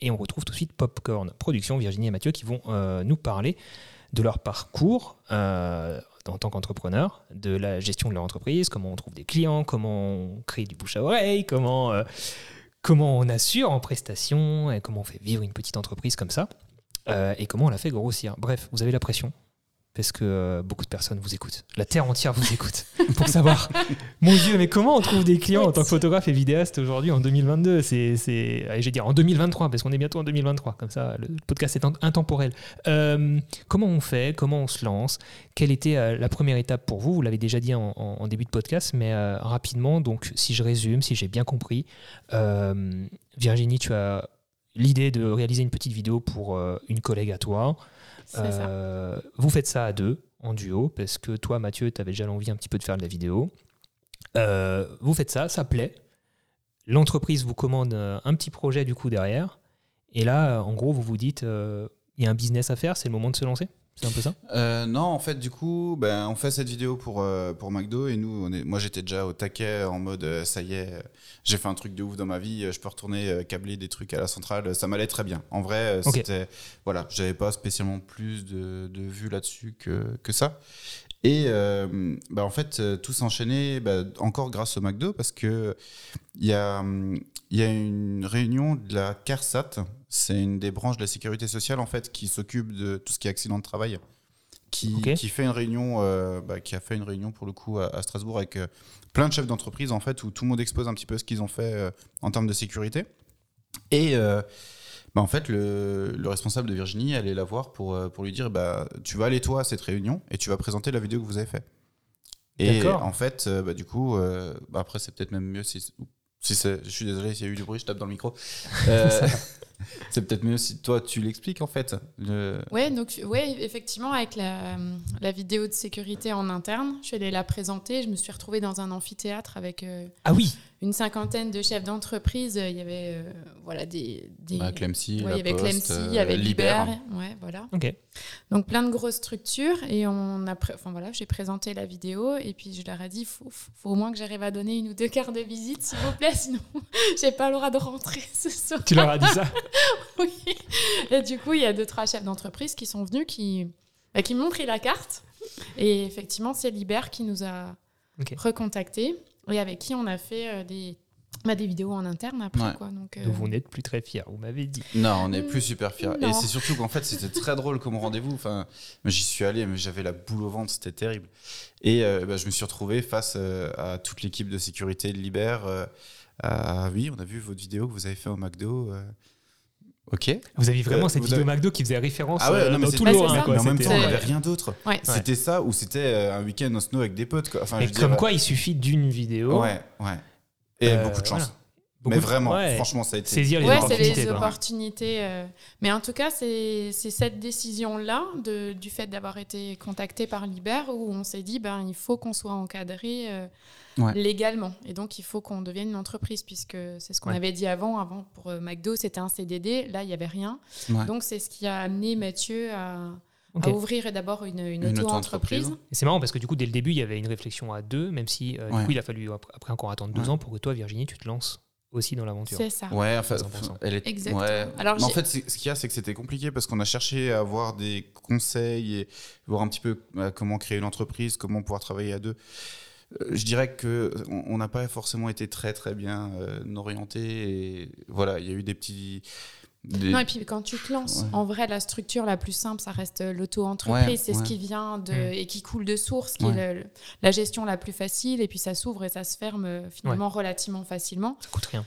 Et on retrouve tout de suite Popcorn Production, Virginie et Mathieu, qui vont euh, nous parler de leur parcours euh, en tant qu'entrepreneur, de la gestion de leur entreprise, comment on trouve des clients, comment on crée du bouche à oreille, comment, euh, comment on assure en prestation, comment on fait vivre une petite entreprise comme ça, et comment on la fait grossir. Bref, vous avez la pression, parce que euh, beaucoup de personnes vous écoutent. La terre entière vous écoute pour savoir, mon Dieu, mais comment on trouve des clients en tant que photographe et vidéaste aujourd'hui en 2022 C'est, c'est, vais dire en 2023 parce qu'on est bientôt en 2023. Comme ça, le podcast est in- intemporel. Euh, comment on fait? Comment on se lance? Quelle était euh, la première étape pour vous? Vous l'avez déjà dit en, début de podcast, mais rapidement. Donc, si je résume, si j'ai bien compris, Virginie, tu as l'idée de réaliser une petite vidéo pour une collègue à toi. Euh, vous faites ça à deux, en duo, parce que toi, Mathieu, tu avais déjà l'envie un petit peu de faire de la vidéo. Euh, vous faites ça, ça plaît. L'entreprise vous commande euh, un petit projet du coup derrière. Et là, en gros, vous vous dites, il y a un business à faire, c'est le moment de se lancer? C'est un peu ça? Euh, non, en fait, du coup, ben, on fait cette vidéo pour, euh, pour McDo et nous, on est, moi j'étais déjà au taquet en mode euh, ça y est, j'ai fait un truc de ouf dans ma vie, je peux retourner câbler des trucs à la centrale, ça m'allait très bien. En vrai, c'était. Voilà, j'avais pas spécialement plus de, de vues là-dessus que, que ça. Et euh, bah, en fait, euh, tout s'enchaînait bah, encore grâce au McDo parce que il y a, y a une réunion de la CARSAT, c'est une des branches de la sécurité sociale en fait qui s'occupe de tout ce qui est accident de travail, qui, qui fait une réunion, euh, bah, qui a fait une réunion pour le coup à, à Strasbourg avec euh, plein de chefs d'entreprise en fait où tout le monde expose un petit peu ce qu'ils ont fait euh, en termes de sécurité. Et bah, en fait, le, le responsable de Virginie allait la voir pour, euh, pour lui dire bah, Tu vas aller toi à cette réunion et tu vas présenter la vidéo que vous avez faite. Et en fait, euh, bah, du coup, euh, bah, après, c'est peut-être même mieux si. si je suis désolé s'il y a eu du bruit, je tape dans le micro. Euh, c'est peut-être mieux si toi tu l'expliques en fait. Le... Ouais, donc ouais, effectivement, avec la, la vidéo de sécurité en interne, je suis allée la présenter. Je me suis retrouvée dans un amphithéâtre avec euh, Ah oui une cinquantaine de chefs d'entreprise. Il y avait euh, voilà des, des Bah, Clemcy, ouais, il y avait Poste, Clemcy, il euh, y avait Liber. Liber, ouais, voilà. Donc plein de grosses structures et on a, enfin voilà, j'ai présenté la vidéo et puis je leur ai dit, faut, faut, au moins que j'arrive à donner une ou deux cartes de visite, s'il vous plaît, sinon j'ai pas le droit de rentrer ce soir. Tu leur as dit ça Oui. Et du coup, il y a deux, trois chefs d'entreprise qui sont venus, qui, bah, qui m'ont pris la carte. Et effectivement, c'est Liber qui nous a recontactés et avec qui on a fait euh, des, bah, des vidéos en interne après. Ouais. Quoi. Donc, euh, Donc vous n'êtes plus très fiers, vous m'avez dit. Non, on est plus super fiers. Non. Et c'est surtout qu'en fait, c'était très drôle comme rendez-vous. Enfin, j'y suis allé, mais j'avais la boule au ventre, c'était terrible. Et euh, bah, je me suis retrouvé face euh, à toute l'équipe de sécurité de Liber. euh, à- oui, on a vu votre vidéo que vous avez fait au McDo. Ok. Vous aviez vraiment Euh, cette vidéo avez- McDo qui faisait référence Ah ouais, euh, non, mais tout le quoi. mais en même temps, on c'est- n'avait rien d'autre. ouais. C'était ça ou c'était euh, un week-end en snow avec des potes. Quoi. Enfin, Et je veux comme dire, quoi, il suffit d'une vidéo. Ouais, ouais. Et Euh, beaucoup de chance. voilà. Beaucoup mais de- vraiment, ouais. franchement, ça a été. Saisir les c'est opportunités. les opportunités. euh. Mais en tout cas, c'est cette décision-là, du fait d'avoir été contacté par Liber, où on s'est dit, ben, il faut qu'on soit encadré euh, Ouais. légalement. Et donc, il faut qu'on devienne une entreprise, puisque c'est ce qu'on Ouais. avait dit avant. Avant, pour euh, McDo, c'était un CDD. Là, il n'y avait rien. Ouais. Donc, c'est ce qui a amené Mathieu à, ouvrir d'abord une, une, Une auto-entreprise. c'est marrant parce que du coup, dès le début, il y avait une réflexion à deux, même si euh, Ouais. du coup, il a fallu après, encore attendre deux Ouais. ans pour que toi, Virginie, tu te lances aussi dans l'aventure. C'est ça. Ouais, enfin, 100%. elle est. Exactement. Ouais. Alors, Mais en fait, ce qu'il y a, c'est que c'était compliqué parce qu'on a cherché à avoir des conseils et voir un petit peu euh, comment créer une entreprise, comment pouvoir travailler à deux. Euh, Je dirais que on on n'a pas forcément été très très bien euh, orienté et voilà, il y a eu des petits. des- Non, et puis quand tu te lances, Ouais. en vrai, la structure la plus simple, ça reste l'auto-entreprise. Ouais, c'est ce qui vient de, Mm. et qui coule de source, qui Ouais. est le- la gestion la plus facile. Et puis ça s'ouvre et ça se ferme euh, finalement relativement facilement. Ça coûte rien.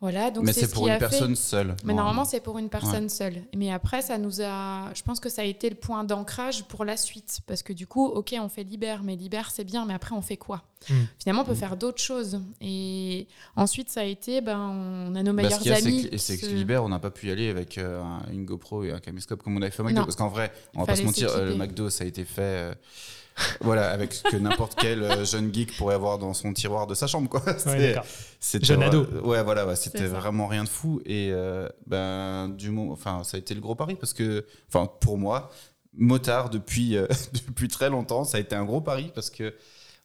Voilà, donc mais c'est ce pour qui une a fait- personne seule. Mais normalement, c'est pour une personne seule. Mais après, ça nous a. Je pense que ça a été le point d'ancrage pour la suite. Parce que du coup, OK, on fait Liber, mais Liber, c'est bien, mais après, on fait quoi? Mm. Finalement, on peut Mm. faire d'autres choses. Et ensuite, ça a été ben, on a nos Bah, meilleurs ce qu'il y a, c'est amis. que, et c'est que se- Liber, on n'a pas pu y aller avec euh, un- une GoPro et un caméscope comme on avait fait au McDo. Non. Parce qu'en vrai, on va pas se mentir, euh, le. McDo, ça a été fait. euh, voilà, avec ce que n'importe quel euh, jeune geek pourrait avoir dans son tiroir de sa chambre, quoi. Ouais. C'était Jeune ado. Ouais, voilà, ouais, c'était vraiment rien de fou. Et euh, ben, du moment, enfin, ça a été le gros pari parce que, enfin, pour moi, motard depuis, euh, depuis très longtemps, ça a été un gros pari parce que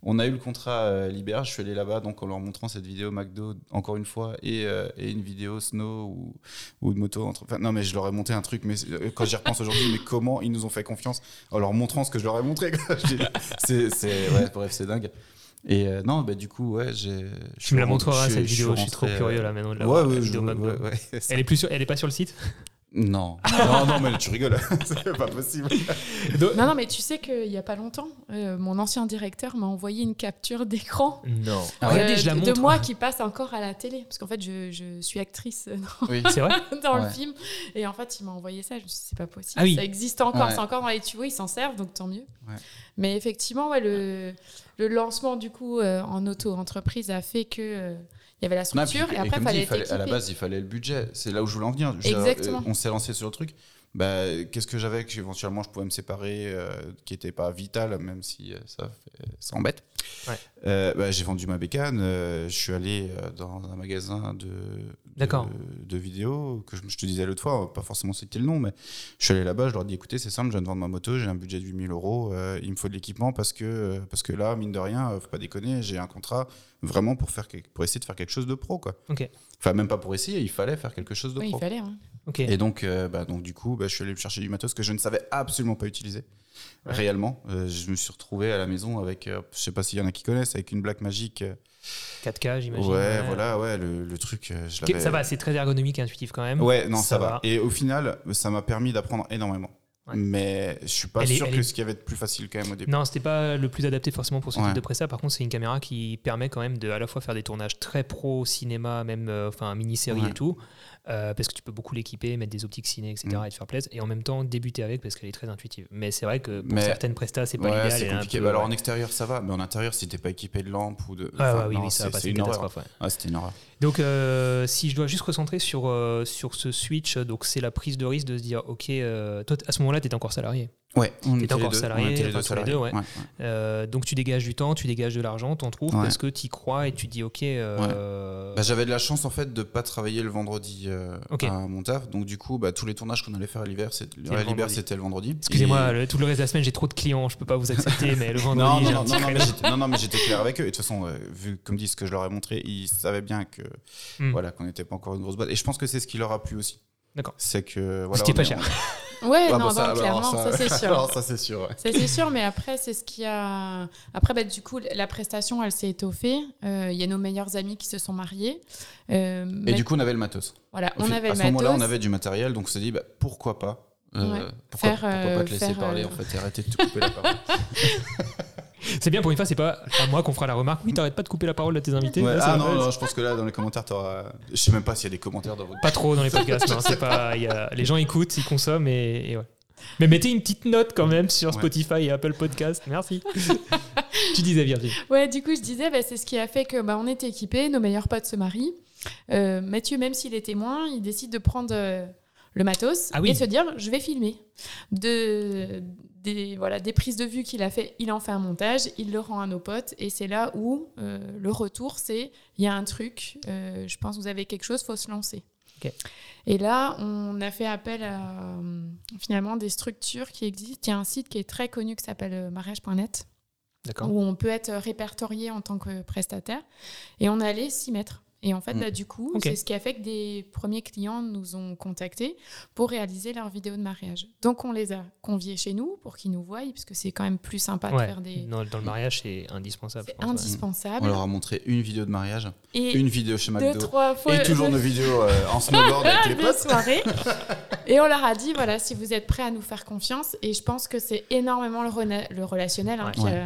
On a eu le contrat euh, Libéra, je suis allé là-bas, donc en leur montrant cette vidéo McDo, encore une fois, et, euh, et une vidéo Snow ou, ou de moto. Entre... Enfin, non, mais je leur ai monté un truc, mais euh, quand j'y repense aujourd'hui, mais comment ils nous ont fait confiance en leur montrant ce que je leur ai montré c'est, ouais, bref, c'est dingue. Et euh, non, bah, du coup, ouais, j'ai. Tu me la montreras cette vidéo, je suis trop curieux là maintenant de la Ouais, je- Elle est plus sur, elle est pas sur le site? Non. non, non, mais tu rigoles. c'est pas possible. Non, non, mais tu sais qu'il n'y a pas longtemps, euh, mon ancien directeur m'a envoyé une capture d'écran Non. Ah Regardez, euh, je la de, montre. de moi qui passe encore à la télé. Parce qu'en fait, je, je suis actrice dans, Oui. C'est vrai dans le film. Et en fait, il m'a envoyé ça. Je me suis dit, c'est pas possible. Ah oui. Ça existe encore. Ouais. C'est encore dans les tuyaux. Ils s'en servent, donc tant mieux. Ouais. Mais effectivement, ouais, le, le lancement, du coup, euh, en auto-entreprise a fait que. Il y avait la Non, structure puis- et après, il fallait dit, être fallait- à la base, il fallait le budget. C'est là où je voulais en venir. Exactement. on s'est lancé sur le truc. Bah, Qu'est-ce que j'avais que éventuellement je pouvais me séparer, euh, qui n'était pas vital, même si euh, ça, fait- ça embête. Ouais. Euh, bah, J'ai vendu ma bécane. euh, je suis allé dans un magasin de, D'accord. de, de vidéos que je, je te disais l'autre fois, pas forcément citer le nom, mais je suis allé là-bas. Je leur ai dit écoutez, c'est simple, je viens de vendre ma moto, j'ai un budget de 8000 euros, il me faut de l'équipement parce que, parce que là, mine de rien, faut pas déconner, j'ai un contrat vraiment pour, faire, pour essayer de faire quelque chose de pro. Quoi. Ok. Enfin, même pas pour essayer, il fallait faire quelque chose de Oui, il pro. fallait. hein. Ok. Et donc, euh, bah, donc, du coup, bah, je suis allé me chercher du matos que je ne savais absolument pas utiliser. Ouais. Réellement. Euh, je me suis retrouvé à la maison avec, euh, je sais pas s'il y en a qui connaissent, avec une blague magique. euh, 4K, j'imagine. ouais, voilà, ouais, le, le truc. euh, je ça va, c'est très ergonomique et intuitif quand même. Ouais, non, ça, Ça va. va. Et au final, ça m'a permis d'apprendre énormément. Ouais. Mais je suis pas Elle sûr que est- ce qui avait de plus facile quand même au début. Non, c'était pas le plus adapté forcément pour ce Ouais. type de presta. Par contre, c'est une caméra qui permet quand même de à la fois faire des tournages très pro, cinéma, même euh, enfin mini-série Ouais. et tout, euh, parce que tu peux beaucoup l'équiper, mettre des optiques ciné, etc. Mm. et te faire plaisir, et en même temps débuter avec parce qu'elle est très intuitive. Mais c'est vrai que pour Mais- certaines prestas, c'est pas Ouais, l'idéal. c'est compliqué. peu- Bah, alors ouais. en extérieur, ça va, mais en intérieur, si t'es pas équipé de lampe ou de. Ah, enfin, oui, non, oui, ça va passer c'est une horreur. ouais. Ah, c'était une horreur. Donc, euh, si je dois juste recentrer sur, euh, sur ce switch, donc c'est la prise de risque de se dire, ok, toi, à ce moment-là, étais encore salarié. Ouais, on était encore salarié, on était les enfin, deux les ouais. ouais. Euh, donc tu dégages du temps, tu dégages de l'argent, t'en trouves Ouais. parce que tu crois et tu dis, ok. euh, Bah, J'avais de la chance en fait de pas travailler le vendredi euh, à mon taf, donc du coup bah, tous les tournages qu'on allait faire à l'hiver, c'était le vendredi. c'était le vendredi. Excusez-moi, Et- tout le reste de la semaine, j'ai trop de clients, je peux pas vous accepter, mais le Non, vendredi, non, non, non, non, mais j'étais- non, non, mais j'étais clair avec eux. Et de toute façon, euh, vu comme dit ce que je leur ai montré, ils savaient bien que Hmm. voilà qu'on n'était pas encore une grosse boîte. Et je pense que c'est ce qui leur a plu aussi. D'accord. C'est que voilà, C'était pas est- cher. Ouais, Ah, non, non, ça, clairement, ça, c'est sûr. Alors ça c'est sûr. ouais. Ça c'est sûr, mais après c'est ce qui a. Après, bah, du coup, la prestation, elle s'est étoffée. Euh, Il y a nos meilleurs amis qui se sont mariés. Euh, Et mais- du coup on avait le matos. voilà, Au on fi- avait à le ce moment-là, matos. on avait du matériel, donc on s'est dit bah, pourquoi pas. euh, Ouais. pourquoi, Faire, pourquoi euh, pas te laisser faire, parler euh, en fait et arrêter de te couper la parole C'est bien pour une fois, c'est pas à moi qu'on fera la remarque. Oui, t'arrêtes pas de couper la parole à tes invités. Ouais, Là, ça Ah non, non, je pense que là dans les commentaires t'auras. Je sais même pas s'il y a des commentaires dans votre. Pas trop dans les podcasts, non, c'est pas. il y a- les gens écoutent, ils consomment et, et ouais. Mais mettez une petite note quand même sur Ouais. Spotify et Apple Podcast. Merci. tu disais Virgile. Ouais, du coup, je disais, bah, c'est ce qui a fait que bah, on était équipés, nos meilleurs potes se marient. Euh, Mathieu, même s'il est témoin, il décide de prendre euh, le matos Ah oui. et de se dire, je vais filmer. De, des, voilà, des prises de vue qu'il a fait, il en fait un montage, il le rend à nos potes et c'est là où euh, le retour, c'est, il y a un truc, euh, je pense que vous avez quelque chose, faut se lancer. Et là, on a fait appel à euh, finalement des structures qui existent. Il y a un site qui est très connu qui s'appelle mariage.net où on peut être répertorié en tant que prestataire. Et on allait s'y mettre. Et en fait, Mm. bah, du coup, c'est ce qui a fait que des premiers clients nous ont contactés pour réaliser leur vidéo de mariage. Donc, on les a conviés chez nous pour qu'ils nous voient, parce que c'est quand même plus sympa de Ouais. faire des... Dans, dans le mariage, c'est indispensable. C'est ouais. indispensable. On leur a montré une vidéo de mariage, Et une vidéo chez deux, McDo. trois fois... Et toujours nos vidéos euh, en snowboard avec les de potes. soirée. Et on leur a dit, voilà, si vous êtes prêts à nous faire confiance, et je pense que c'est énormément le, rena- le relationnel hein, Ouais. qui, a,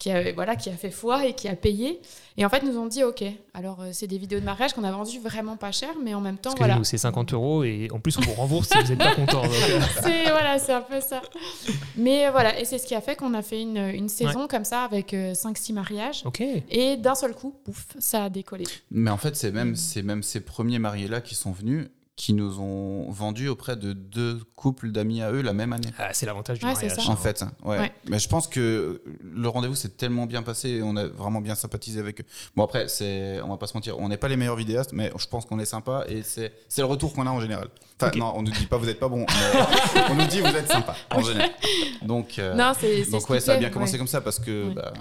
qui, a, voilà, qui a fait foi et qui a payé. Et en fait, nous ont dit, ok, alors euh, c'est des vidéos de mariage qu'on a vendues vraiment pas cher, mais en même temps, voilà. c'est 50 euros et en plus on vous rembourse si vous n'êtes pas content. euh, C'est voilà, c'est un peu ça. Mais euh, voilà, et c'est ce qui a fait qu'on a fait une, une saison comme ça avec 5-6 mariages. Et d'un seul coup, pouf, ça a décollé. Mais en fait, c'est Mm. même, c'est même ces premiers mariés-là qui sont venus, qui nous ont vendus auprès de deux couples d'amis à eux la même année. Ah, c'est l'avantage du Ouais, c'est mariage. ça. En fait, ouais. Ouais. Mais je pense que le rendez-vous s'est tellement bien passé et on a vraiment bien sympathisé avec eux. Bon, après, c'est, on va pas se mentir, on n'est pas les meilleurs vidéastes, mais je pense qu'on est sympa et c'est, c'est le retour qu'on a en général. Enfin, non, on nous dit pas vous êtes pas bon, mais on nous dit vous êtes sympa en général. Donc, euh, non, c'est c'est ce donc ouais, ça a bien commencé ouais. comme ça parce que Ouais. bah,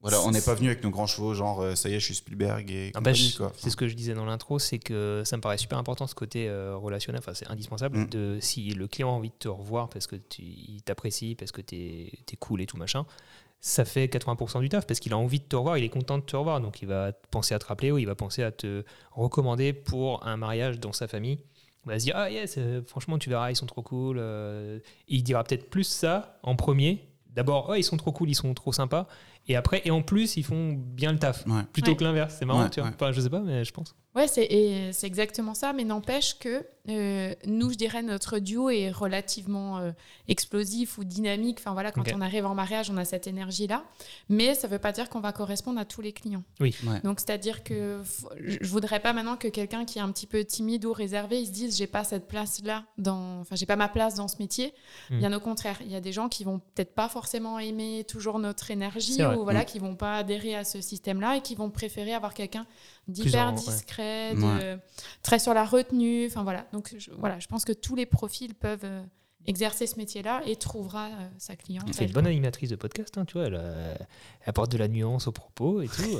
Voilà, on n'est pas venu avec nos grands chevaux, genre euh, ça y est, je suis Spielberg et Ah bah, c'est ce que je disais dans l'intro, c'est que ça me paraît super important ce côté euh, relationnel, enfin c'est indispensable, Mm. de, si le client a envie de te revoir parce que tu, il t'apprécie, parce que t'es es cool et tout machin, ça fait 80% du taf parce qu'il a envie de te revoir, il est content de te revoir, donc il va penser à te rappeler ou il va penser à te recommander pour un mariage dans sa famille. Il va se dire ah yes, euh, franchement tu verras ils sont trop cool. il dira peut-être plus ça en premier. D'abord oh ils sont trop cool, ils sont trop sympas. Et après et en plus ils font bien le taf Ouais. plutôt Ouais. que l'inverse. C'est marrant, Ouais, tu vois. ouais. Enfin, je sais pas, mais je pense. Ouais, c'est exactement ça, mais n'empêche que euh, nous, je dirais, notre duo est relativement euh, explosif ou dynamique. Enfin voilà, quand on arrive en mariage, on a cette énergie-là, mais ça ne veut pas dire qu'on va correspondre à tous les clients. Oui. Ouais. Donc c'est-à-dire que f- je je voudrais pas maintenant que quelqu'un qui est un petit peu timide ou réservé, il se dise j'ai pas cette place-là dans, enfin j'ai pas ma place dans ce métier. Mm. Bien au contraire, il y a des gens qui vont peut-être pas forcément aimer toujours notre énergie ou voilà Mm. qui vont pas adhérer à ce système-là et qui vont préférer avoir quelqu'un d'hyper ouais. discret, de- Ouais. très sur la retenue. Enfin voilà. Donc je, voilà, je pense que tous les profils peuvent euh, exercer ce métier-là et trouvera euh, sa cliente. C'est une bonne animatrice de podcast, hein, tu vois. Elle, euh, elle apporte de la nuance au propos et tout.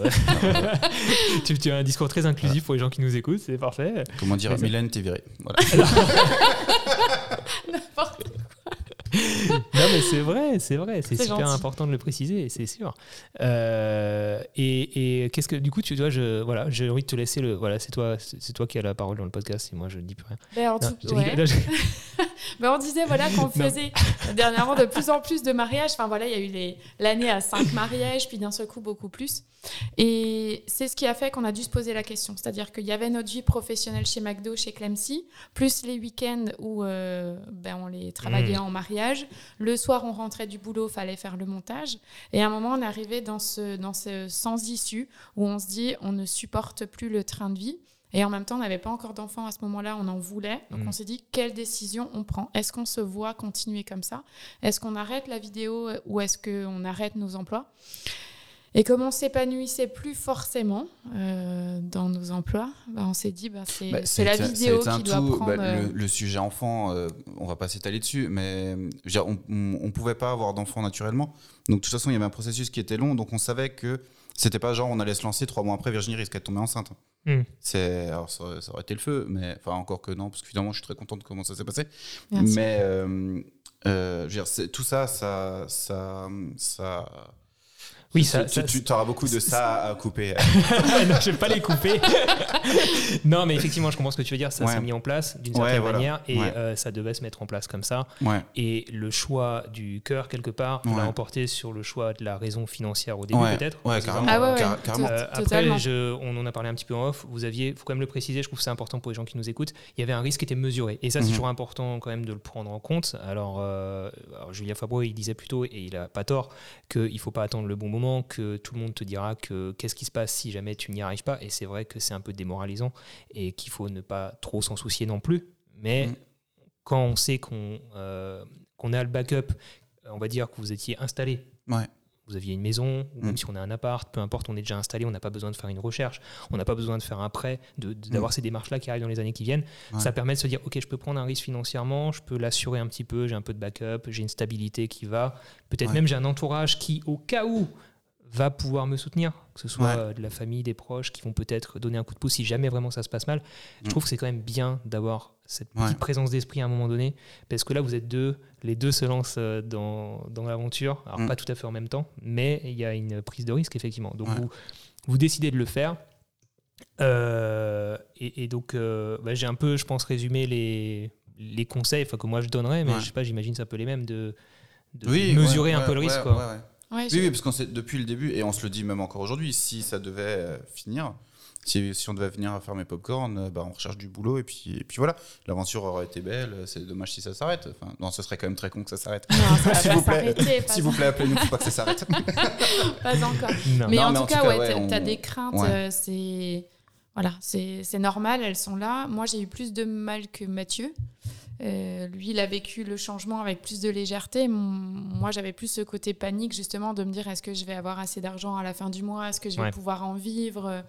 tu, tu as un discours très inclusif pour les gens qui nous écoutent, c'est parfait. Comment dire, Mylène, t'es virée. Voilà. N'importe Non, mais c'est vrai, c'est vrai, c'est super gentil. important de le préciser, c'est sûr. Euh, et et qu'est-ce que, du coup, tu vois, je, voilà, j'ai envie de te laisser le. Voilà, c'est toi, c'est toi qui as la parole dans le podcast et moi, je ne dis plus rien. Ben, en Non, tout- ouais. on disait voilà qu'on faisait dernièrement de plus en plus de mariages. Enfin voilà, il y a eu l'année à cinq mariages, puis d'un seul coup beaucoup plus. Et c'est ce qui a fait qu'on a dû se poser la question. C'est-à-dire qu'il y avait notre vie professionnelle chez McDo, chez Clemcy, plus les week-ends où euh, ben, on les travaillait Mm. en mariage. Le soir, on rentrait du boulot, fallait faire le montage. Et à un moment, on est arrivé dans ce, dans ce sans issue où on se dit on ne supporte plus le train de vie. Et en même temps, on n'avait pas encore d'enfants à ce moment-là, on en voulait. Donc Mm. on s'est dit, quelle décision on prend? Est-ce qu'on se voit continuer comme ça? Est-ce qu'on arrête la vidéo euh, ou est-ce qu'on arrête nos emplois? Et comme on s'épanouissait plus forcément euh, dans nos emplois, bah, on s'est dit, bah, c'est Bah, la vidéo qui doit tout. prendre... Bah, euh, le, le sujet enfant, euh, on va pas s'étaler dessus, mais dire, on, on pouvait pas avoir d'enfant naturellement. Donc de toute façon, il y avait un processus qui était long, donc on savait que c'était pas genre on allait se lancer trois mois après, Virginie risquait de tomber enceinte. Hmm. C'est, alors ça, aurait- ça aurait été le feu, mais enfin encore que non, parce que finalement, je suis très content de comment ça s'est passé. Merci. Mais euh, euh, je veux dire, c'est- tout ça, ça, ça, ça. Oui, tu, ça- tu, ça- tu auras beaucoup de ça à couper. non, je vais pas les couper. non, mais effectivement, je comprends ce que tu veux dire. Ça Ouais. s'est mis en place d'une Ouais, certaine voilà. manière et Ouais. euh, ça devait se mettre en place comme ça. ouais. Et le choix du cœur, quelque part, Ouais. l'a emporté sur le choix de la raison financière au début, Ouais. peut-être. Ouais, carrément. Ah ouais, ouais, Car- to- carrément. Euh, après, je- on en a parlé un petit peu en off. Vous aviez, faut quand même le préciser. Je trouve que c'est important pour les gens qui nous écoutent. Il y avait un risque qui était mesuré, et ça, c'est Mhm. toujours important quand même de le prendre en compte. Alors, euh, alors, Julien Fabreau, il disait plutôt, et il a pas tort, qu'il faut pas attendre le bon moment, que tout le monde te dira que qu'est-ce qui se passe si jamais tu n'y arrives pas. Et c'est vrai que c'est un peu démoralisant et qu'il faut ne pas trop s'en soucier non plus. Mais Mhm. quand on sait qu'on euh, qu'on a le backup, on va dire que vous étiez installé Ouais. vous aviez une maison, ou même Mm. si on a un appart, peu importe, on est déjà installé, on n'a pas besoin de faire une recherche, on n'a pas besoin de faire un prêt, de- de- d'avoir ces démarches-là qui arrivent dans les années qui viennent. Mm. Ouais. Ça permet de se dire, ok, je peux prendre un risque financièrement, je peux l'assurer un petit peu, j'ai un peu de backup, j'ai une stabilité qui va, peut-être Ouais. même j'ai un entourage qui, au cas où, va pouvoir me soutenir, que ce soit Ouais. de la famille, des proches, qui vont peut-être donner un coup de pouce si jamais vraiment ça se passe mal. Je Mm. trouve que c'est quand même bien d'avoir cette Ouais. petite présence d'esprit à un moment donné, parce que là, vous êtes deux, les deux se lancent euh, dans, dans l'aventure, alors Mm. pas tout à fait en même temps, mais il y a une prise de risque, effectivement. Donc, Ouais. vous, vous décidez de le faire. Euh, et, et donc, euh, bah, j'ai un peu, je pense, résumé les, les conseils que moi je donnerais, mais je sais pas, j'imagine c'est un peu les mêmes de, de Oui, mesurer un peu le risque. quoi. Ouais, Oui, oui, parce qu'on sait depuis le début, et on se le dit même encore aujourd'hui, si ça devait euh, finir, si, si on devait venir faire mes popcorn, euh, bah, on recherche du boulot, et puis, et puis voilà, l'aventure aurait été belle, euh, c'est dommage si ça s'arrête. Enfin, non, ce serait quand même très con que ça s'arrête. S'il pas vous plaît, S'il vous plaît, appelez-nous, faut pas que ça s'arrête. Pas encore. Non. Mais Non, en mais tout en cas, tout cas, ouais, ouais, t'as- on- t'as des craintes, Ouais. euh, c'est voilà, c'est c'est normal, elles sont là. Moi, j'ai eu plus de mal que Mathieu. Euh, lui, il a vécu le changement avec plus de légèreté. Moi, j'avais plus ce côté panique, justement, de me dire est-ce que je vais avoir assez d'argent à la fin du mois? Est-ce que je vais Ouais. pouvoir en vivre?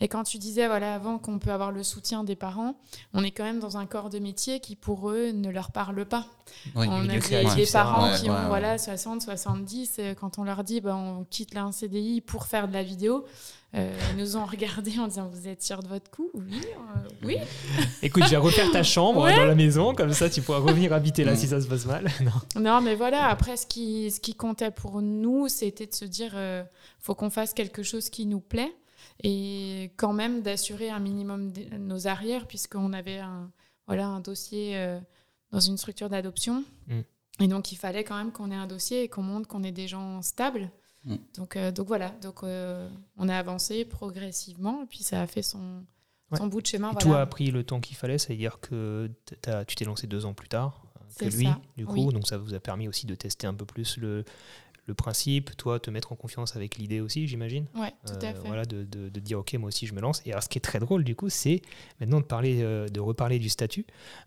Et quand tu disais voilà avant qu'on peut avoir le soutien des parents, on est quand même dans un corps de métier qui pour eux ne leur parle pas. Oui. on a des, créatif, des parents ouais, qui ouais, ont ouais. voilà 60, 70 euh, quand on leur dit bah, on quitte là un CDI pour faire de la vidéo, euh, ils nous ont regardé en disant vous êtes sûr de votre coup? Oui, euh, oui. Écoute, je vais refaire ta chambre Ouais. dans la maison, comme ça tu pourras revenir habiter là Mm. si ça se passe mal. Non. Non, mais voilà, après, ce qui, ce qui comptait pour nous, c'était de se dire, euh, faut qu'on fasse quelque chose qui nous plaît et quand même d'assurer un minimum de nos arrières, puisqu'on avait un, voilà, un dossier euh, dans une structure d'adoption. Mm. Et donc, il fallait quand même qu'on ait un dossier et qu'on montre qu'on est des gens stables. Mm. Donc, euh, donc voilà, donc, euh, on a avancé progressivement et puis ça a fait son, Ouais. son bout de chemin. Et voilà. tout a pris le temps qu'il fallait, c'est-à-dire que t'as- tu t'es lancé deux ans plus tard euh, que lui, ça, du coup, oui. donc ça vous a permis aussi de tester un peu plus le, le principe, toi te mettre en confiance avec l'idée aussi, j'imagine. Ouais, tout à Euh, fait. Voilà, de, de- de dire ok, moi aussi je me lance. Et alors, ce qui est très drôle, du coup, c'est maintenant de parler, euh, de reparler du statut.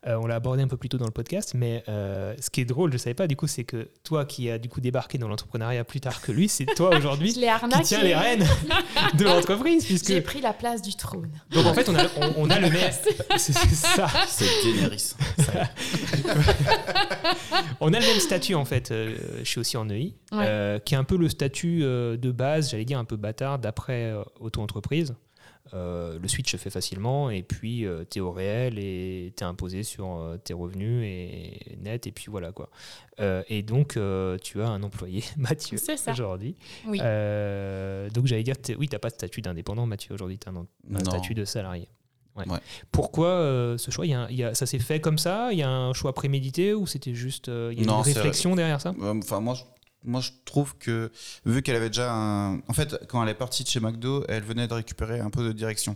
Euh, on l'a abordé un peu plus tôt dans le podcast, mais euh, ce qui est drôle, je savais pas, du coup, c'est que toi qui as du coup débarqué dans l'entrepreneuriat plus tard que lui, c'est toi aujourd'hui qui tient les rênes de l'entreprise, puisque J'ai pris la place du trône. donc en fait on a, on, on a le même, c'est ça, C'est Daenerys. on a le même statut en fait. euh, je suis aussi en EI, Ouais. Euh, qui est un peu le statut euh, de base, j'allais dire un peu bâtard d'après euh, auto-entreprise. Euh, le switch se fait facilement et puis tu es au réel et tu es imposé sur euh, tes revenus et net et puis voilà quoi. Euh, et donc euh, tu as un employé, Mathieu, aujourd'hui. Oui. Euh, donc j'allais dire, t'es- oui, tu n'as pas de statut d'indépendant, Mathieu, aujourd'hui, tu as un, un statut de salarié. Ouais. Ouais. Pourquoi euh, ce choix? Il y a un- il y a- Ça s'est fait comme ça? Il y a un choix prémédité ou c'était juste euh, il y a Non, une réflexion derrière ça? Euh, Enfin, moi, moi, je trouve que vu qu'elle avait déjà un. En fait, quand elle est partie de chez McDo, elle venait de récupérer un peu de direction.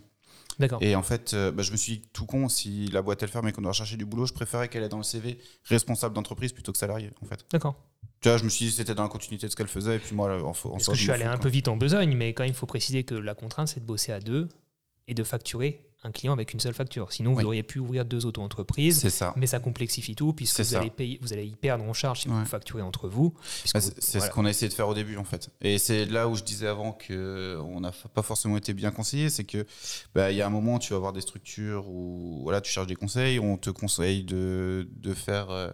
D'accord. Et en fait, euh, bah, je me suis dit, tout con, si la boîte elle ferme et qu'on doit chercher du boulot, je préférais qu'elle ait dans le CV responsable d'entreprise plutôt que salarié, en fait. D'accord. Tu vois, je me suis dit, c'était dans la continuité de ce qu'elle faisait, et puis moi, en, en soi, Parce que je suis allé un peu vite en besogne, mais quand même, il faut préciser que la contrainte, c'est de bosser à deux et de facturer un client avec une seule facture. Sinon, vous Oui. auriez pu ouvrir deux auto-entreprises. C'est ça. Mais ça complexifie tout, puisque vous ça. allez, payer, vous allez y perdre en charge si Ouais. vous facturez entre vous. Bah, c'est voilà. ce qu'on a essayé de faire au début en fait. Et c'est là où je disais avant que on n'a pas forcément été bien conseillé, c'est que bah, y a un moment tu vas avoir des structures où voilà tu cherches des conseils, on te conseille de, de faire euh,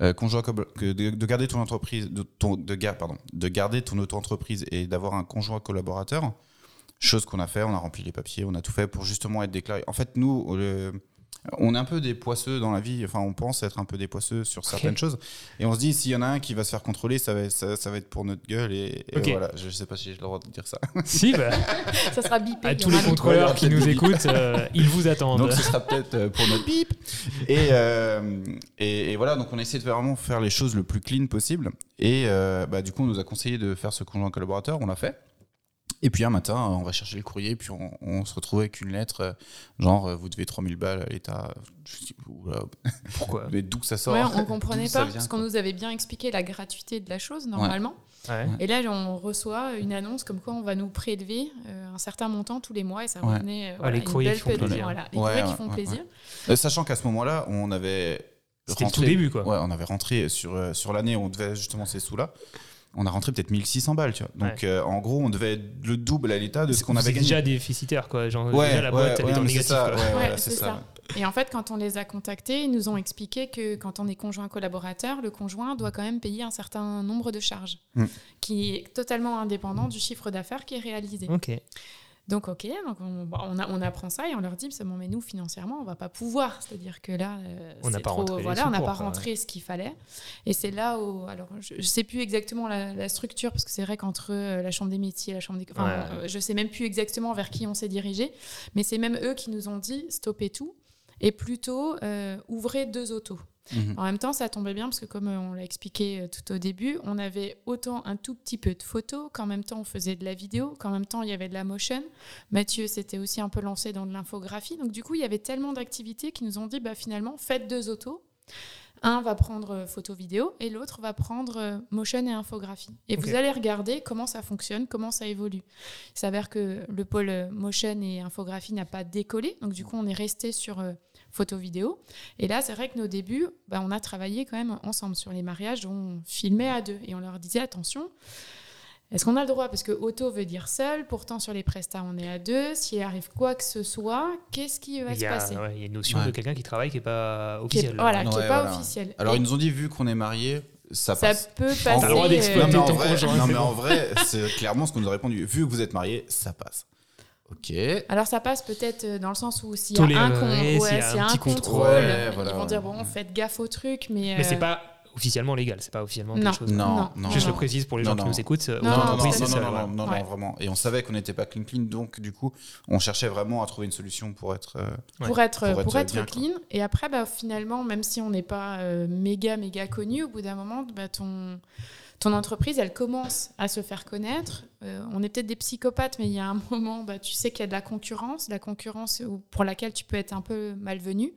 euh, conjoint de, de garder ton entreprise, de, ton, de, pardon, de garder ton auto-entreprise et d'avoir un conjoint collaborateur. Chose qu'on a fait, on a rempli les papiers, on a tout fait pour justement être déclaré. En fait, nous, le- on est un peu des poisseux dans la vie, enfin on pense être un peu des poisseux sur certaines choses. Et on se dit, s'il y en a un qui va se faire contrôler, ça va, ça, ça va être pour notre gueule. Et, voilà, je sais pas si j'ai le droit de dire ça. Si, bah, Ça sera bipé. à tous les contrôleurs qui nous écoutent, euh, ils vous attendent. Donc ce sera peut-être euh, pour notre pipe. Et, euh, et, et voilà, donc on a essayé de vraiment faire les choses le plus clean possible. Et euh, bah, du coup, on nous a conseillé de faire ce conjoint collaborateur, on l'a fait. Et puis un matin, on va chercher le courrier, puis on, on se retrouve avec une lettre, euh, genre, euh, vous devez 3000 balles à l'État. Oula, Pourquoi mais d'où ça sort Ouais, on comprenait pas vient, parce qu'on nous avait bien expliqué la gratuité de la chose normalement. Ouais. Et là, on reçoit une annonce comme quoi on va nous prélever euh, un certain montant tous les mois et ça Ouais. revenait. euh, Ah, voilà, les une courriers belle qui font plaisir. Voilà, les Ouais, courriers qui ouais, font ouais, plaisir. Euh, Sachant qu'à ce moment-là, on avait. C'était tout début, quoi. Ouais, on avait rentré sur, euh, sur l'année où on devait justement ces sous-là. On a rentré peut-être 1600 balles, tu vois. Donc, euh, en gros, on devait être le double à l'État de ce qu'on avait gagné. déjà déficitaire, quoi. Genre, Ouais, déjà, la ouais, boîte, elle ouais, est dans négatif. ça, quoi. ouais, Ouais, voilà, c'est ça. ça. Et en fait, quand on les a contactés, ils nous ont expliqué que quand on est conjoint collaborateur, le conjoint doit quand même payer un certain nombre de charges, Mm. qui est totalement indépendant du chiffre d'affaires qui est réalisé. Ok. Donc ok, donc on, bon, on, a- on apprend ça et on leur dit, bon, mais nous financièrement, on va pas pouvoir. C'est-à-dire que là, euh, On n'a pas trop- rentré voilà, on n'a pas rentré ce qu'il fallait. Et c'est là où, alors je, je sais plus exactement la, la structure parce que c'est vrai qu'entre euh, la chambre des métiers, la chambre des, enfin, Ouais. euh, je sais même plus exactement vers qui on s'est dirigé, mais c'est même eux qui nous ont dit stoppez tout et plutôt euh, ouvrez deux autos. Mhm. En même temps, ça tombait bien parce que comme euh, on l'a expliqué euh, tout au début, on avait autant un tout petit peu de photos, qu'en même temps on faisait de la vidéo, qu'en même temps il y avait de la motion. Mathieu s'était aussi un peu lancé dans de l'infographie. Donc du coup, il y avait tellement d'activités qui nous ont dit, bah, finalement, faites deux autos. Un va prendre euh, photo vidéo et l'autre va prendre euh, motion et infographie. Et vous allez regarder comment ça fonctionne, comment ça évolue. Il s'avère que le pôle euh, motion et infographie n'a pas décollé. Donc du coup, on est resté sur photo vidéo. Et là, c'est vrai que nos débuts, bah, on a travaillé quand même ensemble sur les mariages. On filmait à deux et on leur disait attention. Est-ce qu'on a le droit? Parce que auto veut dire seul, pourtant sur les prestats on est à deux. S'il arrive quoi que ce soit, qu'est-ce qui va se y, a, passer? ouais, il y a une notion Ouais. de quelqu'un qui travaille qui n'est pas Qui est- officielle. Voilà, qui Ouais, n'est pas voilà. officiel. Alors Et ils nous ont dit vu qu'on est mariés, ça ça passe. peut passer. T'as le droit euh, d'exploiter non mais en ton vrai, conjoint, non, c'est mais en vrai, c'est clairement ce qu'on nous a répondu. Vu que vous êtes mariés, ça passe. Ok. Alors ça passe peut-être euh, dans le sens où s'il y a Toléré, un, con- s'il y a ouais, un s'il y a un petit contrôle, contrôle. Ouais, voilà, ils vont dire ouais. bon faites gaffe au truc, mais, Mais euh, c'est pas officiellement légal, c'est pas officiellement Non. quelque chose. Non, Non, non. Juste non. le précise pour les Non, gens qui nous écoutent. euh, Non, Non, non, non, vraiment. Et on savait qu'on n'était pas clean clean, donc du coup, on cherchait vraiment à trouver une solution pour être. euh, pour être, Pour pour être être, bien, quoi. clean. Et après, bah, finalement, même si on n'est pas euh, méga, méga connu, au bout d'un moment, bah, ton, ton entreprise, elle commence à se faire connaître. Euh, on est peut-être des psychopathes, mais il y a un moment, bah, tu sais qu'il y a de la concurrence, la concurrence pour laquelle tu peux être un peu malvenu.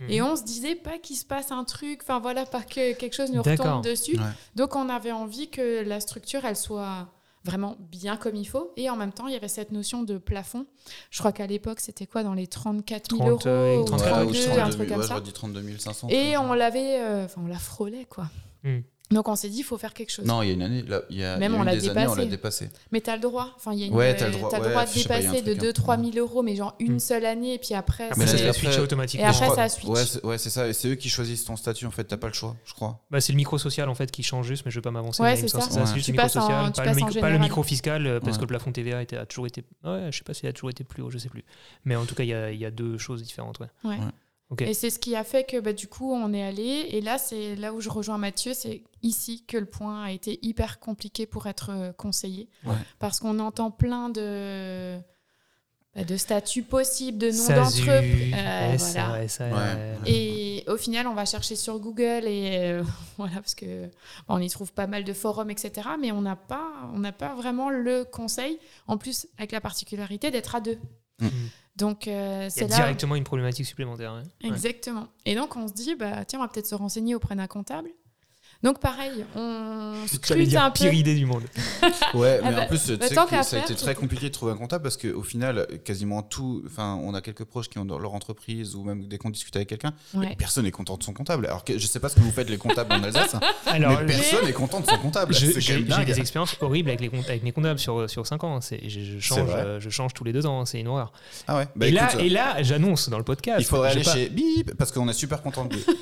Mhm. Et on se disait pas qu'il se passe un truc, enfin voilà, pas que quelque chose nous retombe dessus. Ouais. Donc on avait envie que la structure, elle soit vraiment bien comme il faut. Et en même temps, il y avait cette notion de plafond. Je crois qu'à l'époque, c'était quoi dans les 34 000 30, euh, euros ou 34 Ouais, 32, ou 32, un 32 truc 000, comme ouais, ça. j'aurais dit 32 500. Et on l'avait, euh, enfin on la frôlait quoi. Hmm. Donc on s'est dit, il faut faire quelque chose. Non, il y a une année, là, il y a, Même y a on l'a des années, on l'a dépassé. dépassé. Mais t'as le droit. Enfin, il y a une, Ouais, t'as le euh, droit. t'as le Ouais, droit de dépasser de truc, 2-3 hein. 000 euros, mais genre une Hmm. seule année, et puis après, Mais ça, après- switché automatiquement. et après crois- ça switch. Ouais, c'est ouais, c'est ça. Et c'est eux qui choisissent ton statut, en fait. T'as pas le choix, je crois. Bah, c'est le micro social en fait qui change juste, mais je veux pas m'avancer. Ouais, c'est ça. C'est juste Tu le micro social, pas, le micro, fiscal, euh, parce que le plafond TVA a toujours été. Ouais, je sais pas s'il a toujours été plus haut, je sais plus. Mais en tout cas, il y a, il y a deux choses différentes. Ouais. Ouais. Et c'est ce qui a fait que bah, du coup on est allé. Et là, c'est là où je rejoins Mathieu. C'est ici que le point a été hyper compliqué pour être euh, conseillé. Ouais. Parce qu'on entend plein de, bah, de statuts possibles, de noms SASU, d'entreprises. Euh, voilà. SARS, Ouais. Et au final, on va chercher sur Google et euh, voilà parce que bon, on y trouve pas mal de forums, etc. Mais on n'a pas, on n'a pas vraiment le conseil. En plus, avec la particularité d'être à deux. Mm. Donc euh, Il y a c'est là. directement une problématique supplémentaire. Ouais. Exactement. Et donc on se dit bah tiens, on va peut-être se renseigner auprès d'un comptable. Donc pareil, on scrute dire un peu. pire idée du monde. Ouais, Ah mais bah, en plus, tu bah, sais que ça a été très compliqué de trouver un comptable parce qu'au final, quasiment tout. Enfin, on a quelques proches qui ont dans leur entreprise ou même dès qu'on discute avec quelqu'un, Ouais. personne n'est content de son comptable. Alors que je sais pas ce que vous faites les comptables en Alsace, hein, Alors, mais personne n'est content de son comptable. j'ai des expériences horribles avec, les, comptes- avec mes comptables sur, sur 5 ans. Je, je change, euh, je change tous les deux ans, c'est une horreur. Ah ouais. Bah, et, là, et là, j'annonce dans le podcast. il faudrait aller pas- chez Bip parce qu'on est super content de lui.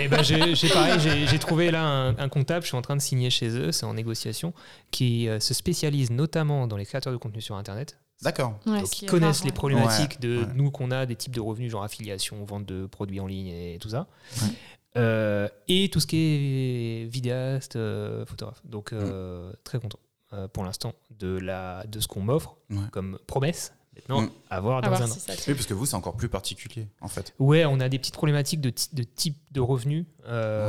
Eh ben, j'ai pareil, j'ai j'ai trouvé là un, un comptable, je suis en train de signer chez eux, c'est en négociation, qui euh, se spécialise notamment dans les créateurs de contenu sur Internet. D'accord. Ouais, Donc, ils connaissent rare, les ouais. problématiques de Ouais, nous qu'on a, des types de revenus, genre affiliation, vente de produits en ligne et tout ça. Ouais. Euh, et tout ce qui est vidéaste, euh, photographe. Donc, euh, très content euh, pour l'instant de, la, de ce qu'on m'offre Ouais. comme promesse. Maintenant, Mm. à voir À dans voir un an. si ça. Oui, parce que vous, c'est encore plus particulier, en fait. Ouais, on a des petites problématiques de, type de revenus.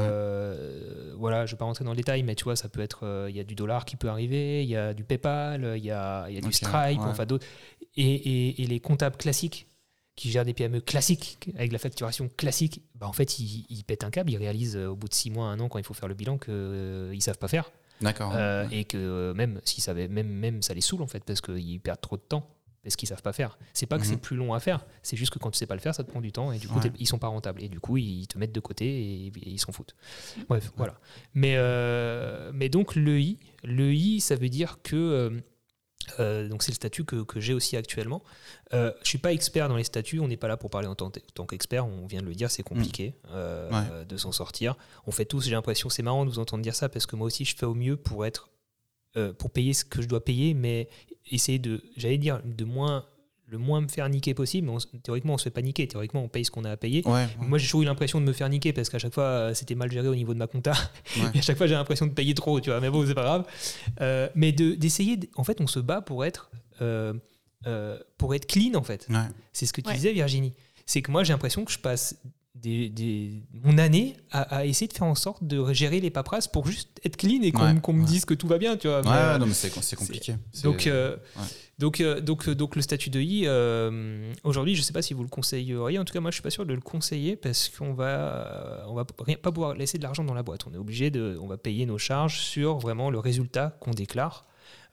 Euh, Voilà, je ne vais pas rentrer dans le détail, mais tu vois, ça peut être, euh, il y a du dollar qui peut arriver, il y a du PayPal, il y a, il y a du Stripe, ouais. enfin d'autres. Et, et- et les comptables classiques qui gèrent des PME classiques avec la facturation classique, bah en fait, ils, ils pètent un câble, ils réalisent euh, au bout de six mois, un an, quand il faut faire le bilan, qu'ils ne savent pas faire. D'accord. Euh, et que euh, même s'ils savaient, même, même ça les saoule en fait, parce qu'ils perdent trop de temps. Parce qu'ils savent pas faire. C'est pas que Mhm. c'est plus long à faire, c'est juste que quand tu sais pas le faire, ça te prend du temps et du coup Ouais. ils sont pas rentables et du coup ils te mettent de côté et, et ils s'en foutent. Bref, voilà. Mais euh, mais donc le i, le i, ça veut dire que euh, euh, donc c'est le statut que, que j'ai aussi actuellement. Euh, je suis pas expert dans les statuts, on n'est pas là pour parler en tant, qu'expert, on vient de le dire, c'est compliqué euh, Ouais. euh, de s'en sortir. On fait tous, j'ai l'impression, c'est marrant de vous entendre dire ça parce que moi aussi je fais au mieux pour être pour payer ce que je dois payer, mais essayer de, j'allais dire, de moins le moins me faire niquer possible. Mais on s- théoriquement, on se fait pas niquer. Théoriquement, on paye ce qu'on a à payer. Ouais. ouais. Moi, j'ai toujours eu l'impression de me faire niquer parce qu'à chaque fois, euh, c'était mal géré au niveau de ma compta. Ouais. Et à chaque fois, j'ai l'impression de payer trop, tu vois. Mais bon, c'est pas grave. Euh, mais de- d'essayer, de- en fait, on se bat pour être, euh, euh, pour être clean, en fait. Ouais. C'est ce que tu Ouais. disais, Virginie. C'est que moi, j'ai l'impression que je passe des, des- mon année à, à essayer de faire en sorte de gérer les paperasses pour juste être clean et qu'on Ouais, me dise que tout va bien, tu vois. Ouais, euh, non, mais c'est c'est compliqué. Donc, euh, donc, euh, donc, donc le statut de I, aujourd'hui, je ne sais pas si vous le conseilleriez. En tout cas, moi, je suis pas sûr de le conseiller parce qu'on va, on va rien, pas pouvoir laisser de l'argent dans la boîte. On est obligé de, on va payer nos charges sur vraiment le résultat qu'on déclare.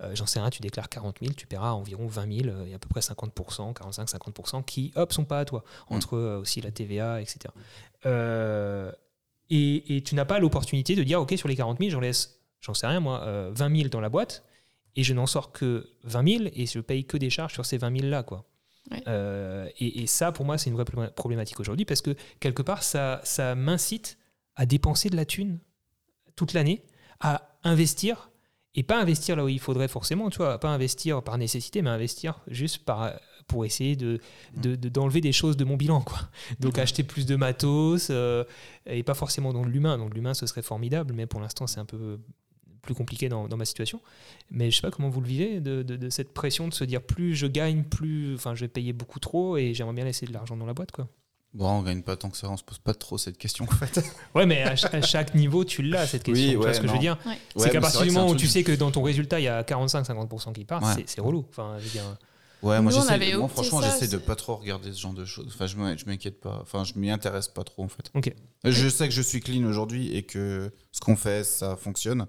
Euh, J'en sais rien, tu déclares 40 000, tu paieras environ 20 000 euh, et à peu près 50%, 45-50% qui, hop, sont pas à toi. Entre euh, aussi la TVA, etc. Euh, et, et tu n'as pas l'opportunité de dire, OK, sur les 40 000, j'en laisse, j'en sais rien moi, euh, 20 000 dans la boîte et je n'en sors que 20 000 et je paye que des charges sur ces 20 000 là quoi. Ouais. Euh, et, et ça pour moi c'est une vraie problé- problématique aujourd'hui parce que quelque part ça, ça m'incite à dépenser de la thune toute l'année, à investir et pas investir là où il faudrait forcément, tu vois, pas investir par nécessité, mais investir juste par, pour essayer de, de- de- d'enlever des choses de mon bilan. Quoi. Donc acheter plus de matos euh, et pas forcément dans l'humain. Donc l'humain, ce serait formidable, mais pour l'instant, c'est un peu plus compliqué dans, dans ma situation. Mais je sais pas comment vous le vivez, de, de- de cette pression de se dire plus je gagne, plus enfin, je vais payer beaucoup trop et j'aimerais bien laisser de l'argent dans la boîte. Quoi. Bon, on gagne pas tant que ça, on se pose pas trop cette question en fait. Ouais, mais à, ch- à chaque niveau, tu l'as, cette question. Oui, tu vois ce que je veux dire Ouais. Ouais, C'est qu'à partir du moment où tu sais que dans ton résultat, il y a 45-50% qui partent, Ouais. c'est, relou. Enfin, je veux dire, Ouais, moi, Nous, j'essaie- franchement, j'essaie de pas trop regarder ce genre de choses. Enfin, je m'in- je m'inquiète pas. Enfin, je m'y intéresse pas trop en fait. Ok. Je sais que je suis clean aujourd'hui et que ce qu'on fait, ça fonctionne.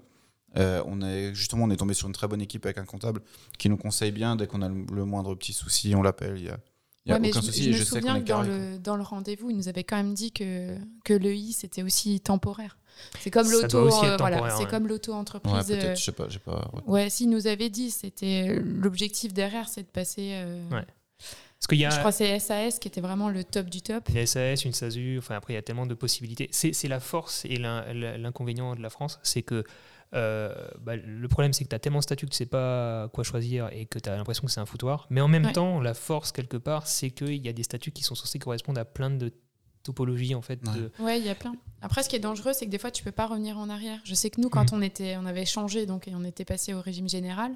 Euh, on est justement, on est tombé sur une très bonne équipe avec un comptable qui nous conseille bien dès qu'on a le, le moindre petit souci, on l'appelle. Il y a, y a Ouais, mais aucun je, souci je et me je sais qu'on souviens que dans carré. le, dans le rendez-vous, il nous avait quand même dit que, que l'EI, c'était aussi temporaire. C'est comme l'auto, euh, voilà, c'est ouais. comme Ouais, l'auto-entreprise. peut-être, euh, je sais pas, j'ai pas. ouais, s'il nous avait dit, c'était l'objectif derrière, c'est de passer. euh, Ouais. Parce qu'il y a Je crois que c'est SAS qui était vraiment le top du top. une SAS, une SASU, enfin après il y a tellement de possibilités. C'est, c'est la force et l'in- l'inconvénient de la France, c'est que euh, bah, le problème c'est que tu as tellement de statuts que tu sais pas quoi choisir et que tu as l'impression que c'est un foutoir. Mais en même Ouais. temps, la force quelque part, c'est qu'il y a des statuts qui sont censés correspondre à plein de topologies en fait. Ouais. de- Ouais, il y a plein. Après, ce qui est dangereux, c'est que des fois, tu peux pas revenir en arrière. Je sais que nous, quand on était, on avait changé, donc et on était passé au régime général,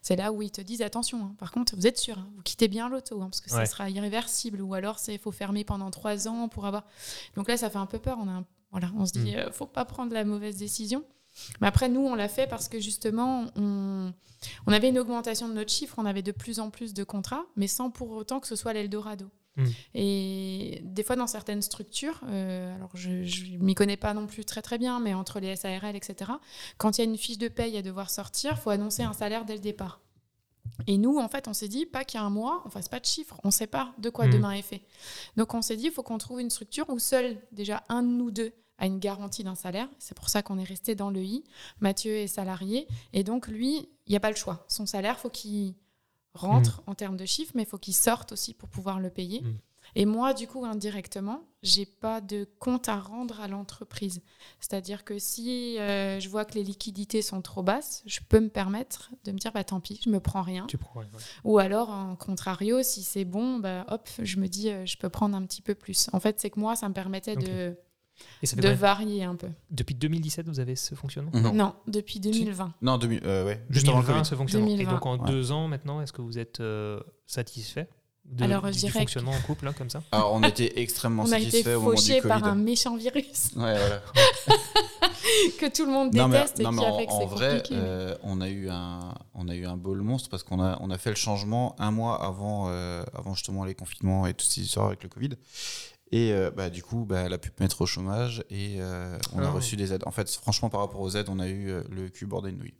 c'est là où ils te disent attention. hein, par contre, vous êtes sûr, hein, vous quittez bien l'auto, hein, parce que Ouais. ça sera irréversible, ou alors c'est faut fermer pendant trois ans pour avoir. Donc là, ça fait un peu peur. On a, un- voilà, on se dit, Mm. euh, faut pas prendre la mauvaise décision. Mais après, nous, on l'a fait parce que justement, on, on avait une augmentation de notre chiffre, on avait de plus en plus de contrats, mais sans pour autant que ce soit l'Eldorado. Mm. Et des fois, dans certaines structures, euh, alors je ne m'y connais pas non plus très très bien, mais entre les SARL, etc., quand il y a une fiche de paye à devoir sortir, il faut annoncer un salaire dès le départ. Et nous, en fait, on s'est dit, pas qu'il y a un mois, on fasse pas de chiffres, on sait pas de quoi Mm. demain est fait. Donc on s'est dit, il faut qu'on trouve une structure où seul, déjà, un de nous deux a une garantie d'un salaire. C'est pour ça qu'on est resté dans le I. Mathieu est salarié. Et donc, lui, il n'y a pas le choix. Son salaire, faut qu'il rentre en termes de chiffres, mais il faut qu'il sorte aussi pour pouvoir le payer. Mm. Et moi, du coup, indirectement, j'ai pas de compte à rendre à l'entreprise. C'est-à-dire que si euh, je vois que les liquidités sont trop basses, je peux me permettre de me dire, bah tant pis, je me prends rien. Tu prends, ouais, ouais. Ou alors, en contrario, si c'est bon, bah hop, je me dis, euh, je peux prendre un petit peu plus. En fait, c'est que moi, ça me permettait de, Et ça fait de varier un peu. Depuis 2017, vous avez ce fonctionnement. Non, depuis 2020. Non, 2000, euh, ouais, juste avant le 2020, Covid. ce fonctionnement. Et 2020. donc en Ouais. deux ans maintenant, est-ce que vous êtes euh, satisfait de, Alors, je du, du dirais que- fonctionnement en couple, là, comme ça? Alors, on était extrêmement On a été satisfaits au moment du fauché Covid. par un méchant virus Ouais, voilà. que tout le monde Non, mais, déteste non, et mais qui en, a fait que c'est vrai, euh, on, a eu un, on a eu un bol monstre parce qu'on a, on a fait le changement un mois avant, euh, avant justement les confinements et toutes ces histoires avec le Covid. Et euh, bah, du coup, bah, elle a pu me mettre au chômage et euh, on a Ah. reçu des aides. En fait, franchement, par rapport aux aides, on a eu euh, le cul bordé de nouilles.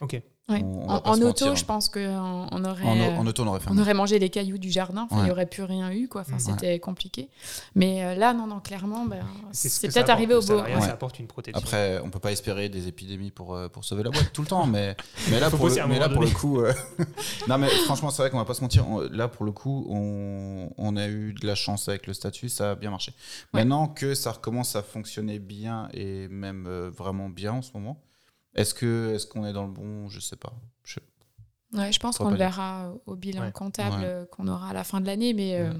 Ok. Ouais. on- on en auto, mentir. je pense qu'on on aurait, En, euh, en auto, on aurait fait on aurait mangé les cailloux du jardin. Il Ouais. n'y aurait plus rien eu. Quoi. Enfin, Ouais. C'était compliqué. Mais euh, là, non, non, clairement, ben, C'est peut-être arrivé au beau. Ça apporte une protection. Après, on peut pas espérer des épidémies pour, euh, pour sauver la boîte tout le temps, mais, mais là, pour le, mais là, pour le coup, euh, non mais franchement, c'est vrai qu'on va pas se mentir. on- là, pour le coup, on, on a eu de la chance avec le statut, ça a bien marché. Ouais. Maintenant que ça recommence à fonctionner bien et même euh, vraiment bien en ce moment, est-ce que est-ce qu'on est dans le bon Je sais pas. Je- Ouais, je pense qu'on le verra au bilan Ouais. comptable Ouais. qu'on aura à la fin de l'année. Mais euh, Ouais.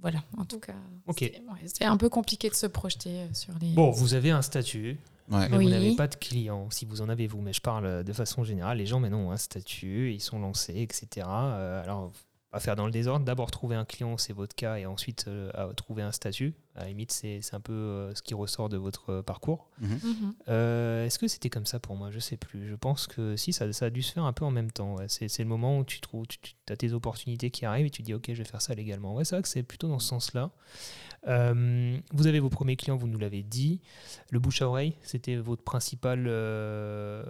voilà, en tout cas, Ok. c'est un peu compliqué de se projeter euh, sur les. Bon, vous avez un statut, Ouais. mais Oui. vous n'avez pas de clients, si vous en avez vous. Mais je parle de façon générale. Les gens maintenant ont un statut, ils sont lancés, etc. Euh, alors, à faire dans le désordre, d'abord trouver un client, c'est votre cas, et ensuite euh, à trouver un statut. À la limite, c'est un peu euh, ce qui ressort de votre euh, parcours. Mhm. Mhm. Euh, Est-ce que c'était comme ça pour moi? Je sais plus. Je pense que si, ça, ça a dû se faire un peu en même temps. ouais. C'est le moment où tu trouves, tu, as tes opportunités qui arrivent et tu dis ok, je vais faire ça légalement. Ouais, c'est vrai que c'est plutôt dans ce sens-là. Euh, vous avez vos premiers clients, vous nous l'avez dit. Le bouche à oreille, c'était votre principal euh,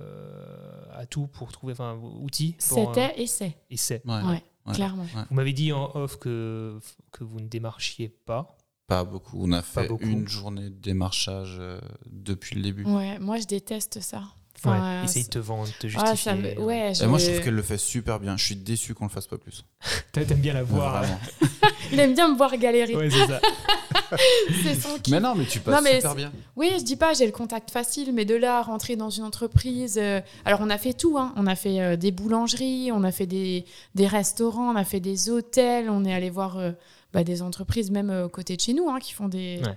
atout pour trouver, enfin, outil. euh, C'était et c'est. et c'est. Ouais. Ouais, Ouais. clairement. Vous m'avez dit en off que, que vous ne démarchiez pas. Pas beaucoup. On a fait beaucoup. une journée de démarchage euh, depuis le début. Ouais, moi je déteste ça. Enfin, Ouais. Essaye de te vendre, te ah, justifier. ça me- ouais, moi, je trouve qu'elle le fait super bien. Je suis déçu qu'on le fasse pas plus. T'aimes bien la voir. Il aime bien me voir galérer. Ouais, c'est ça. C'est son. Mais non, mais tu passes Non, mais super bien. Oui, je dis pas, j'ai le contact facile, mais de là à rentrer dans une entreprise. euh, alors, on a fait tout. hein. On a fait euh, des boulangeries, on a fait des, des restaurants, on a fait des hôtels, on est allé voir euh, bah, des entreprises, même euh, côté de chez nous, hein, qui font des, Ouais.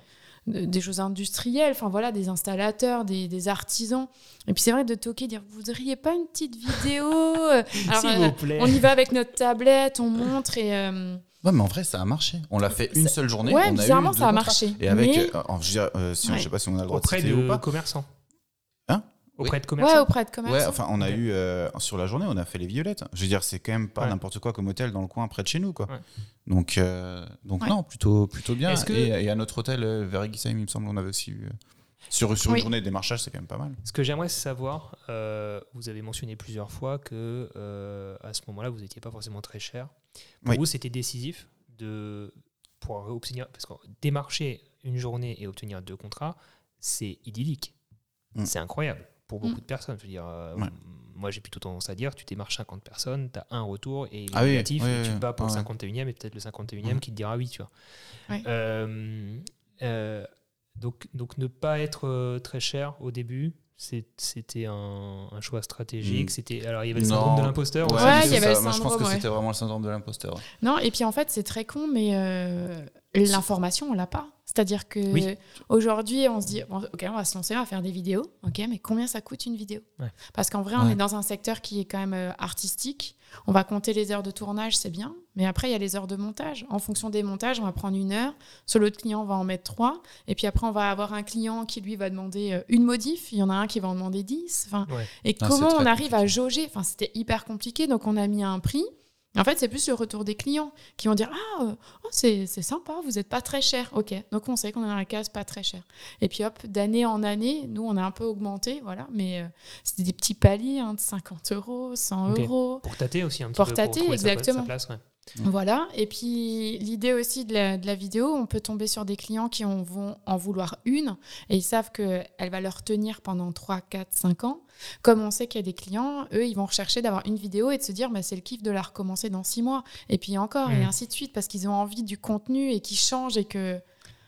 De- des choses industrielles, enfin voilà, des installateurs, des, des artisans. Et puis, c'est vrai de toquer, dire Vous voudriez pas une petite vidéo euh Alors, S'il euh, vous plaît. on y va avec notre tablette, on montre et. euh, Ouais, mais en vrai, ça a marché. On l'a fait une Ça- seule journée. ouais, on a eu ça a contrats. marché. Et avec, Mais- euh, je veux dire, euh, si, Ouais. je sais pas si on a le droit Auprès de citer de ou pas. commerçants. Auprès de Ouais, commerçants. auprès de commerçants. Ouais, enfin, on a eu euh, sur la journée, on a fait les violettes. Je veux dire, c'est quand même pas Ouais. n'importe quoi comme hôtel dans le coin près de chez nous, quoi. Ouais. Donc, euh, donc Ouais. non, plutôt, plutôt bien. Que- Et, et à notre hôtel, euh, vers Eguisheim, il me semble, on avait aussi eu. euh, sur sur Oui. une journée de démarchage, c'est quand même pas mal. Ce que j'aimerais savoir, euh, vous avez mentionné plusieurs fois que euh, à ce moment-là, vous n'étiez pas forcément très cher. Pour Oui. vous, c'était décisif de pour obtenir parce que démarcher une journée et obtenir deux contrats, c'est idyllique. Mm. C'est incroyable pour beaucoup Mm. de personnes. Je veux dire, euh, Ouais. moi, j'ai plutôt tendance à dire, tu démarches 50 personnes, tu as un retour et il Ah oui, négatif, oui, et tu oui, te bats pour ouais, le ouais. 51e et peut-être le 51e Mm. qui te dira oui, tu vois. Ouais. Euh, euh, donc, donc ne pas être euh, très cher au début, c'était un, un choix stratégique. Mm. C'était alors il y avait le Non. syndrome de l'imposteur. Ouais. Ouais, c'est il y avait Moi, je pense que ouais. c'était vraiment le syndrome de l'imposteur. Non, et puis en fait, c'est très con, mais euh, l'information, on l'a pas. C'est-à-dire que Oui. aujourd'hui, on se dit, ok, on va se lancer, on va faire des vidéos, ok, mais combien ça coûte une vidéo Ouais. Parce qu'en vrai, on Ouais. est dans un secteur qui est quand même euh, artistique. On va compter les heures de tournage, c'est bien, mais après, il y a les heures de montage. En fonction des montages, on va prendre une heure. Sur l'autre client, on va en mettre trois. Et puis après, on va avoir un client qui, lui, va demander euh, une modif. Il y en a un qui va en demander dix. Enfin, Ouais. et comment on arrive à jauger? Enfin, c'était hyper compliqué, donc on a mis un prix. En fait, c'est plus le retour des clients qui vont dire Ah, oh, c'est sympa, vous n'êtes pas très cher. Ok, donc on sait qu'on est dans la case pas très cher. Et puis hop, d'année en année, nous, on a un peu augmenté, voilà, mais euh, c'était des petits paliers hein, de 50 euros, 100 Ok. euros. Pour tâter aussi un petit Pour peu. tâter, sa exactement. place, ouais. Voilà, et puis l'idée aussi de la, de la vidéo, on peut tomber sur des clients qui en vont en vouloir une et ils savent qu'elle va leur tenir pendant 3, 4, 5 ans. Comme on sait qu'il y a des clients, eux, ils vont rechercher d'avoir une vidéo et de se dire, bah, c'est le kiff de la recommencer dans 6 mois. Et puis encore, et ainsi de suite, parce qu'ils ont envie du contenu et qui change et que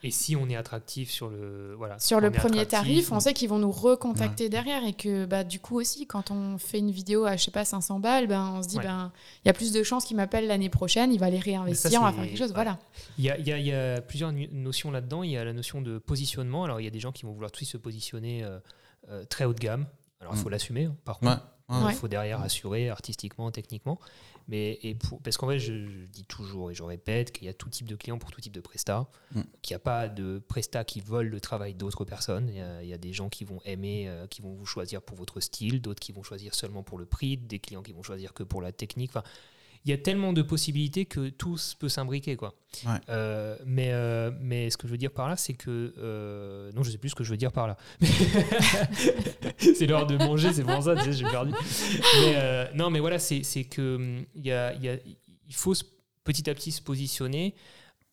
Et si on est attractif sur le voilà sur on le premier tarif, on sait qu'ils vont nous recontacter derrière et que bah, du coup aussi, quand on fait une vidéo à, je sais pas, 500 balles, ben, on se dit, Ouais. ben, il y a plus de chances qu'ils m'appellent l'année prochaine, il va les réinvestir, on va faire quelque chose. ouais. Voilà. Il y a, il y a- il y a plusieurs notions là-dedans. Il y a la notion de positionnement. Alors, il y a des gens qui vont vouloir tous se positionner euh, euh, très haut de gamme. Alors, il faut Mm. l'assumer, hein, par contre. Il Ouais. faut derrière assurer artistiquement, techniquement. Mais, et pour, parce qu'en fait, je, je dis toujours et je répète qu'il y a tout type de clients pour tout type de prestat. Mm. Qu'il n'y a pas de prestat qui vole le travail d'autres personnes. Il y, a, il y a des gens qui vont aimer, euh, qui vont vous choisir pour votre style, d'autres qui vont choisir seulement pour le prix, des clients qui vont choisir que pour la technique. Enfin, il y a tellement de possibilités que tout peut s'imbriquer. quoi. Ouais. Euh, mais, euh, mais ce que je veux dire par là, c'est que. euh, non, je sais plus ce que je veux dire par là. c'est l'heure de manger, c'est pour ça, tu sais, j'ai perdu. Mais, non, mais voilà, c'est que hum, il y a, il y a- il faut petit à petit se positionner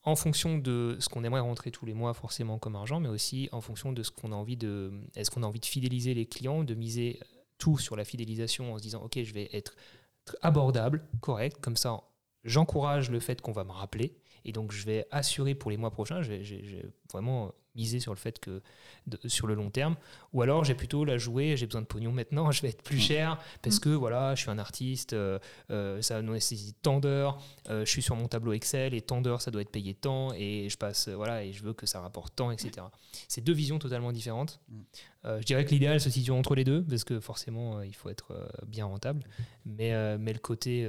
en fonction de ce qu'on aimerait rentrer tous les mois forcément comme argent, mais aussi en fonction de ce qu'on a envie de. Est-ce qu'on a envie de fidéliser les clients, de miser tout sur la fidélisation en se disant, ok, je vais être tr- abordable, correct, comme ça, j'encourage le fait qu'on va me rappeler. Et donc, je vais assurer pour les mois prochains, j'ai vraiment misé sur le fait que, de- sur le long terme. Ou alors, j'ai plutôt la jouer, j'ai besoin de pognon maintenant, je vais être plus Mm. cher parce Mm. que voilà, je suis un artiste, euh, euh, ça nécessite tant d'heures, euh, je suis sur mon tableau Excel et tant d'heures, ça doit être payé tant, et je passe, euh, voilà, et je veux que ça rapporte tant, etc. C'est deux visions totalement différentes. Mm. Euh, je dirais que l'idéal se situe entre les deux parce que forcément, il faut être bien rentable. Mais, mais le côté,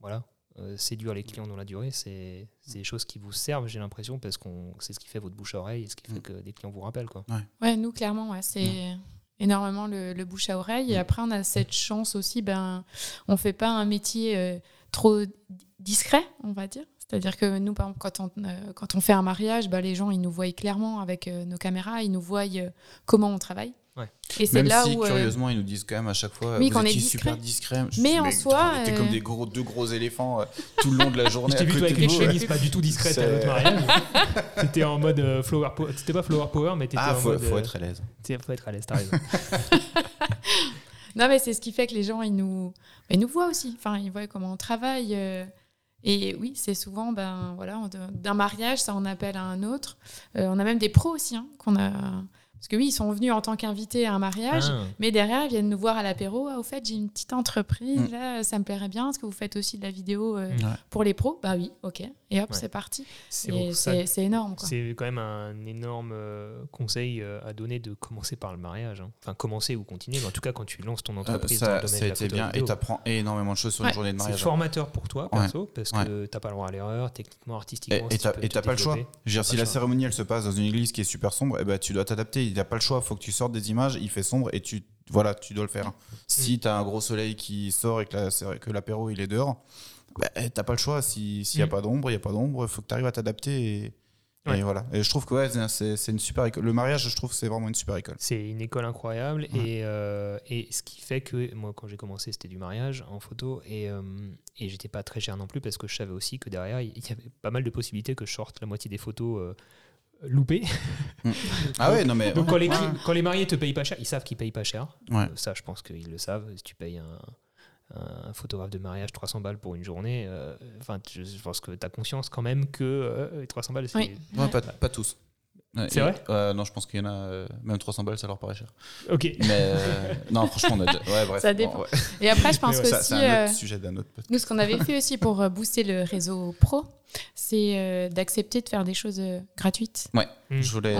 voilà, euh, séduire les clients dans la durée, c'est c'est des choses qui vous servent, j'ai l'impression, parce que c'est ce qui fait votre bouche à oreille et ce qui fait Mm. que des clients vous rappellent. Quoi. Ouais, nous, clairement, ouais, c'est énormément le, le bouche à oreille. Et Mm. après, on a cette chance aussi, ben, on fait pas un métier euh, trop discret, on va dire. C'est-à-dire que nous, par exemple, quand on, euh, quand on fait un mariage, ben, les gens, ils nous voient clairement avec euh, nos caméras, ils nous voient euh, comment on travaille. Ouais. Et c'est Même là si, où... euh, curieusement, ils nous disent quand même à chaque fois Oui, vous qu'on est étiez discret. super discret. Je Mais dis, en soi, T'es euh, comme des gros, deux gros éléphants euh, tout le long de la journée. Je t'ai vu toi avec les chemises pas du tout discrètes à C'est- notre mariage. T'étais en mode euh, flower power. T'étais pas flower power, mais t'étais Ah, en faut, mode. faut euh, être à l'aise. faut être à l'aise, t'as raison. non, mais c'est ce qui fait que les gens, ils nous, ils nous voient aussi. Enfin, ils voient comment on travaille. euh, et oui, c'est souvent, ben voilà, d'un mariage, ça en appelle à un autre. Euh, on a même des pros aussi, hein, qu'on a. Parce que oui, ils sont venus en tant qu'invités à un mariage, Ah. mais derrière, ils viennent nous voir à l'apéro. Ah, au fait, j'ai une petite entreprise, Mm. là, ça me plairait bien. Est-ce que vous faites aussi de la vidéo euh, Ouais. pour les pros? Bah oui, ok. Et hop, Ouais. c'est parti. C'est c'est c'est énorme. C'est quand même un énorme euh, conseil euh, à donner de commencer par le mariage. hein. Enfin, commencer ou continuer, mais en tout cas, quand tu lances ton Euh, entreprise dans le ça, domaine ça de a la été photo bien vidéo, et t'apprends énormément de choses sur Ouais. une journée de c'est mariage. formateur pour toi, Ouais. perso, parce que t'as pas le droit à l'erreur, techniquement, artistiquement. et si tu t'as pas le choix. développer. Je veux dire, Pas si la choix. cérémonie elle se passe dans une église qui est super sombre, eh ben, tu dois t'adapter. Il n'y a pas le choix. Il faut que tu sortes des images. Il fait sombre et tu voilà, tu dois le faire. Si tu as un gros soleil qui sort et que la- que l'apéro il est dehors, bah, eh, t'as pas le choix. Si- S'il n'y a Mm. pas d'ombre, il n'y a pas d'ombre. Il faut que tu arrives à t'adapter. Et, voilà. Et je trouve que ouais, c'est- une super école. Le mariage, je trouve, c'est vraiment une super école. C'est une école incroyable Ouais. et, euh, et ce qui fait que moi quand j'ai commencé c'était du mariage en photo et, euh, et j'étais pas très cher non plus parce que je savais aussi que derrière il y avait pas mal de possibilités que je sorte la moitié des photos euh, loupées. Ah ouais, non mais. Donc quand les, quand les mariés te payent pas cher, ils savent qu'ils payent pas cher. Ouais. Ça je pense qu'ils le savent. Si tu payes un, un photographe de mariage 300 balles pour une journée, euh, enfin je, je pense que tu as conscience quand même que euh, 300 balles c'est... Oui. Ouais, pas, pas tous. Ouais, C'est vrai euh, Non, je pense qu'il y en a. euh, même 300 balles, ça leur paraît cher. Ok. Mais euh, non, franchement, on a déjà- Ouais, bref. Ça bon, dépend. ouais. Et après, je pense que ouais, aussi, c'est un autre euh, sujet d'un autre podcast. nous, ce qu'on avait fait aussi pour euh, booster le réseau pro, c'est euh, d'accepter de faire des choses euh, gratuites. Mm. Je voulais.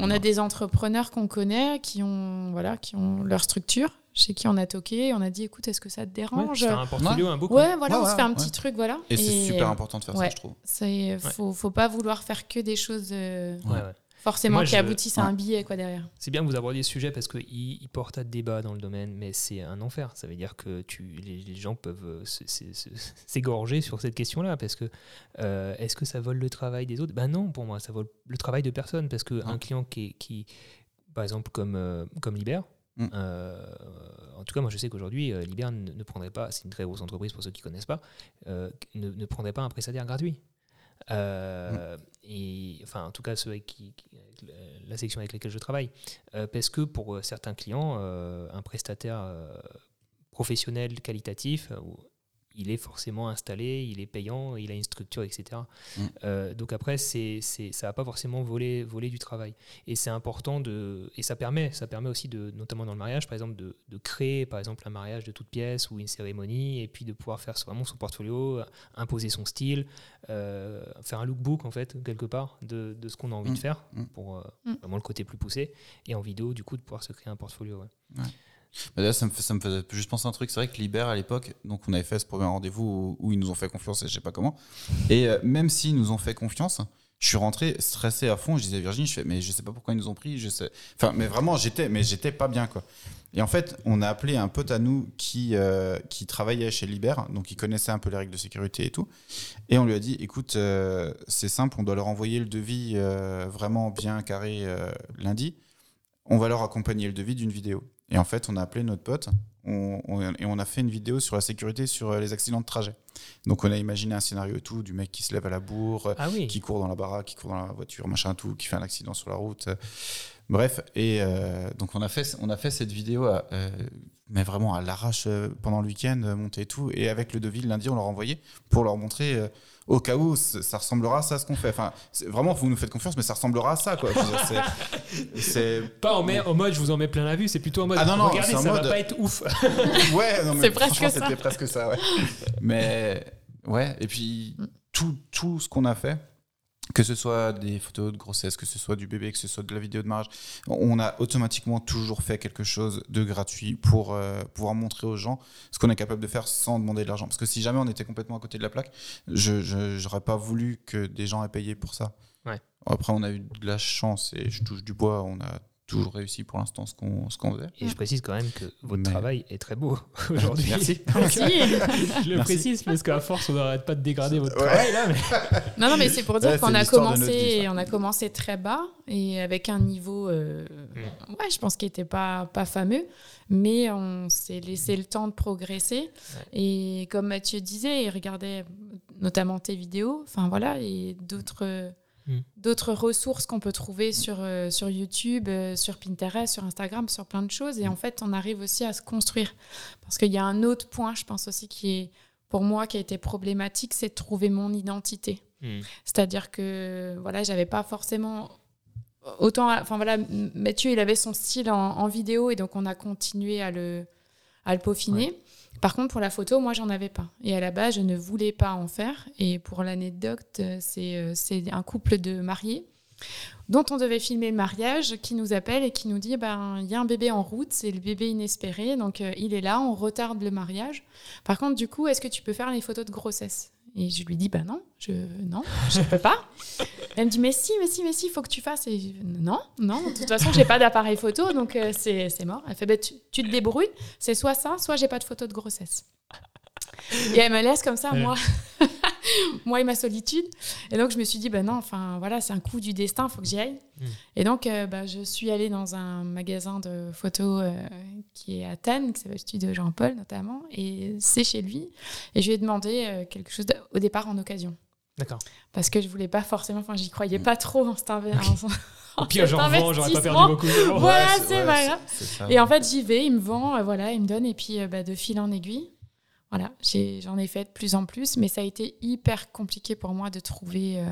On, a des entrepreneurs qu'on connaît qui ont, voilà, qui ont leur structure, chez qui on a toqué. On a dit, écoute, est-ce que ça te Ouais, dérange c'est un portfolio, un book. Ouais, voilà, Ouais, on se ouais, fait un ouais. petit truc, voilà. Et c'est super important de faire ouais. ça, je trouve. C'est faut, faut pas vouloir faire que des choses euh, Ouais, ouais. Forcément Moi, qui je- aboutissent à un billet quoi derrière. C'est bien que vous abordiez ce sujet parce qu'il il porte à débat dans le domaine, mais c'est un enfer. Ça veut dire que tu, les, les gens peuvent euh, s'égorger sur cette question-là parce que euh, est-ce que ça vole le travail des autres? Ben non, pour moi, ça vole le travail de personne parce qu'un Non. client qui, est- qui, par exemple, comme, euh, comme Liber, Mm. euh, en tout cas, moi je sais qu'aujourd'hui, euh, Liber ne, ne prendrait pas, c'est une très grosse entreprise pour ceux qui ne connaissent pas, euh, ne, ne prendrait pas un prestataire gratuit. Euh, et enfin en tout cas ceux avec qui, la- section avec laquelle je travaille Euh, parce que pour euh, certains clients euh, un prestataire professionnel qualitatif où il est forcément installé il est payant il a une structure etc Mm. Euh, donc après c'est c'est ça va pas forcément voler voler du travail et c'est important de et ça permet ça permet aussi de notamment dans le mariage par exemple de, de créer par exemple un mariage de toute pièce ou une cérémonie et puis de pouvoir faire vraiment son portfolio imposer son style euh, faire un lookbook en fait quelque part de, de ce qu'on a envie Mm. de faire Mm. pour euh, vraiment le côté plus poussé et en vidéo du coup de pouvoir se créer un portfolio ouais. D'ailleurs, ça ça me faisait juste penser à un truc. C'est vrai que Liber, à l'époque, donc on avait fait ce premier rendez-vous où, ils nous ont fait confiance et je sais pas comment. Et euh, même s'ils nous ont fait confiance, je suis rentré stressé à fond. Je disais à Virginie, je fais, mais je sais pas pourquoi ils nous ont pris. Je sais. Enfin, mais vraiment, j'étais, mais j'étais pas bien, quoi. Et en fait, on a appelé un pote à nous qui, euh, qui travaillait chez Liber, donc il connaissait un peu les règles de sécurité et tout. Et on lui a dit, écoute, euh, c'est simple, on doit leur envoyer le devis euh, vraiment bien carré lundi. On va leur accompagner le devis d'une vidéo. Et en fait, on a appelé notre pote on- on- et on a fait une vidéo sur la sécurité sur euh, les accidents de trajet. Donc on a imaginé un scénario et tout, du mec qui se lève à la bourre, ah oui qui court dans la baraque, qui court dans la voiture, machin tout, qui fait un accident sur la route. Bref, et euh, donc on a fait, on a fait cette vidéo, à, euh, mais vraiment à l'arrache pendant le week-end, monté et tout, et avec le devis le lundi, on leur envoyé pour leur montrer. euh, au cas où ça ressemblera à ça ce qu'on fait. Enfin, c'est- vraiment, vous nous faites confiance, mais ça ressemblera à ça, quoi. C'est- pas en, en mode je vous en mets plein la vue c'est plutôt en mode Ah non, non, regardez c'est en ça mode- va pas être ouf Ouais, non, mais C'est presque franchement, ça. C'était presque ça, ouais. mais ouais, et puis tout, tout ce qu'on a fait, que ce soit des photos de grossesse, que ce soit du bébé, que ce soit de la vidéo de mariage, on a automatiquement toujours fait quelque chose de gratuit pour euh, pouvoir montrer aux gens ce qu'on est capable de faire sans demander de l'argent. Parce que si jamais on était complètement à côté de la plaque, je n'aurais pas voulu que des gens aient payé pour ça. Ouais. Après, on a eu de la chance et je touche du bois, on a toujours réussi pour l'instant ce qu'on ce qu'on faisait. et je précise quand même que votre Mais- travail est très beau aujourd'hui Merci. Merci. je le Merci. précise parce qu'à force on n'arrête pas de dégrader votre Ouais. travail là mais... Non, non, mais c'est pour dire qu'on a vie, commencé, on a commencé très bas et avec un niveau, euh, Mm. ouais, je pense qu'il n'était pas, pas fameux, mais on s'est laissé le temps de progresser. Et comme Mathieu disait, il regardait notamment tes vidéos, enfin voilà, et d'autres Mm. d'autres ressources qu'on peut trouver sur, euh, sur YouTube, euh, sur Pinterest, sur Instagram, sur plein de choses. Et en fait, on arrive aussi à se construire. Parce qu'il y a un autre point, je pense aussi, qui est pour moi qui a été problématique, c'est de trouver mon identité. Hmm. C'est-à-dire que voilà, j'avais pas forcément autant. Enfin voilà, Mathieu, il avait son style en, en vidéo et donc on a continué à le, à le peaufiner. Par contre, pour la photo, moi, j'en avais pas. Et à la base, je ne voulais pas en faire. Et pour l'anecdote, euh, c'est euh, c'est un couple de mariés dont on devait filmer le mariage qui nous appelle et qui nous dit ben il y a un bébé en route, c'est le bébé inespéré, donc euh, il est là, on retarde le mariage. Par contre, du coup, est-ce que tu peux faire les photos de grossesse? Et je lui dis ben non, je non, je peux pas. Elle me dit mais si, mais si, mais si, il faut que tu fasses. Et je, non, non, de toute façon, j'ai pas d'appareil photo, donc euh, c'est c'est mort. Elle fait ben, tu, tu te débrouilles, c'est soit ça, soit j'ai pas de photo de grossesse. Et elle me laisse comme ça, Ouais. moi, moi et ma solitude. Et donc je me suis dit ben non, enfin voilà, c'est un coup du destin, faut que j'y aille. Mm. Et donc euh, bah, je suis allée dans un magasin de photos euh, qui est à Tannes, qui s'appelle Studio Jean-Paul notamment, et c'est chez lui. Et je lui ai demandé euh, quelque chose de- au départ en occasion. D'accord. Parce que je voulais pas forcément, enfin j'y croyais pas trop en cet, inve- en- Au pire, j'en revends, j'aurais pas perdu investissement. beaucoup. Voilà, Ouais, c'est ouais. Et en fait, j'y vais, il me vend, euh, voilà, il me donne, et puis bah, de fil en aiguille, voilà, j'en ai, fait de plus en plus, mais ça a été hyper compliqué pour moi de trouver.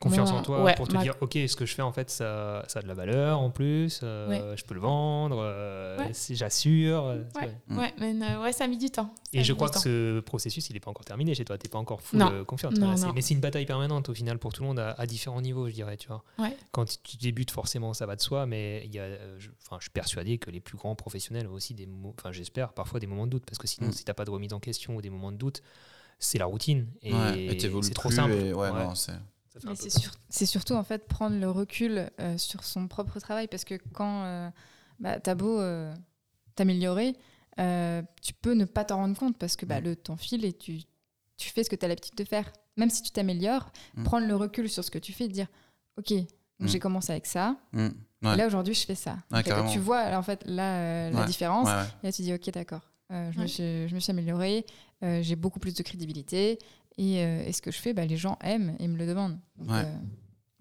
Confiance Mon- en toi ouais, pour te ma- dire, ok, ce que je fais en fait, ça, ça a de la valeur en plus, euh, Ouais. je peux le vendre, euh, Ouais. si j'assure. euh, Ouais. ouais. Mm. Mais euh, ouais, ça a mis du temps. Ça Et je crois que temps. ce processus, il n'est pas encore terminé chez toi. Tu n'es pas encore full Non. confiante. Non, non. mais c'est une bataille permanente au final pour tout le monde à, à différents niveaux, je dirais. Tu vois. Ouais. Quand tu débutes, forcément, ça va de soi, mais il y a, je, enfin, je suis persuadé que les plus grands professionnels ont aussi des enfin, j'espère, parfois des moments de doute, parce que sinon, Mm. si tu n'as pas de remise en question ou des moments de doute, c'est la routine. Et, Ouais, et c'est trop simple. et ouais, Ouais. non, c'est- Mais sur- surtout en fait prendre le recul euh, sur son propre travail parce que quand euh, bah, t'as beau euh, t'améliorer, euh, tu peux ne pas t'en rendre compte parce que bah, Mm. le temps file et tu, tu fais ce que tu as l'habitude de faire. Même si tu t'améliores, Mm. prendre le recul sur ce que tu fais et dire Ok, Mm. j'ai commencé avec ça, Mm. Ouais. là aujourd'hui je fais ça. Ouais, tu vois alors, en fait là euh, la différence. Ouais, ouais. Et là tu dis Ok, d'accord, euh, je, me suis, je me suis améliorée, euh, j'ai beaucoup plus de crédibilité. Et, euh, et ce que je fais, bah, les gens aiment et me le demandent. Donc, Ouais. euh,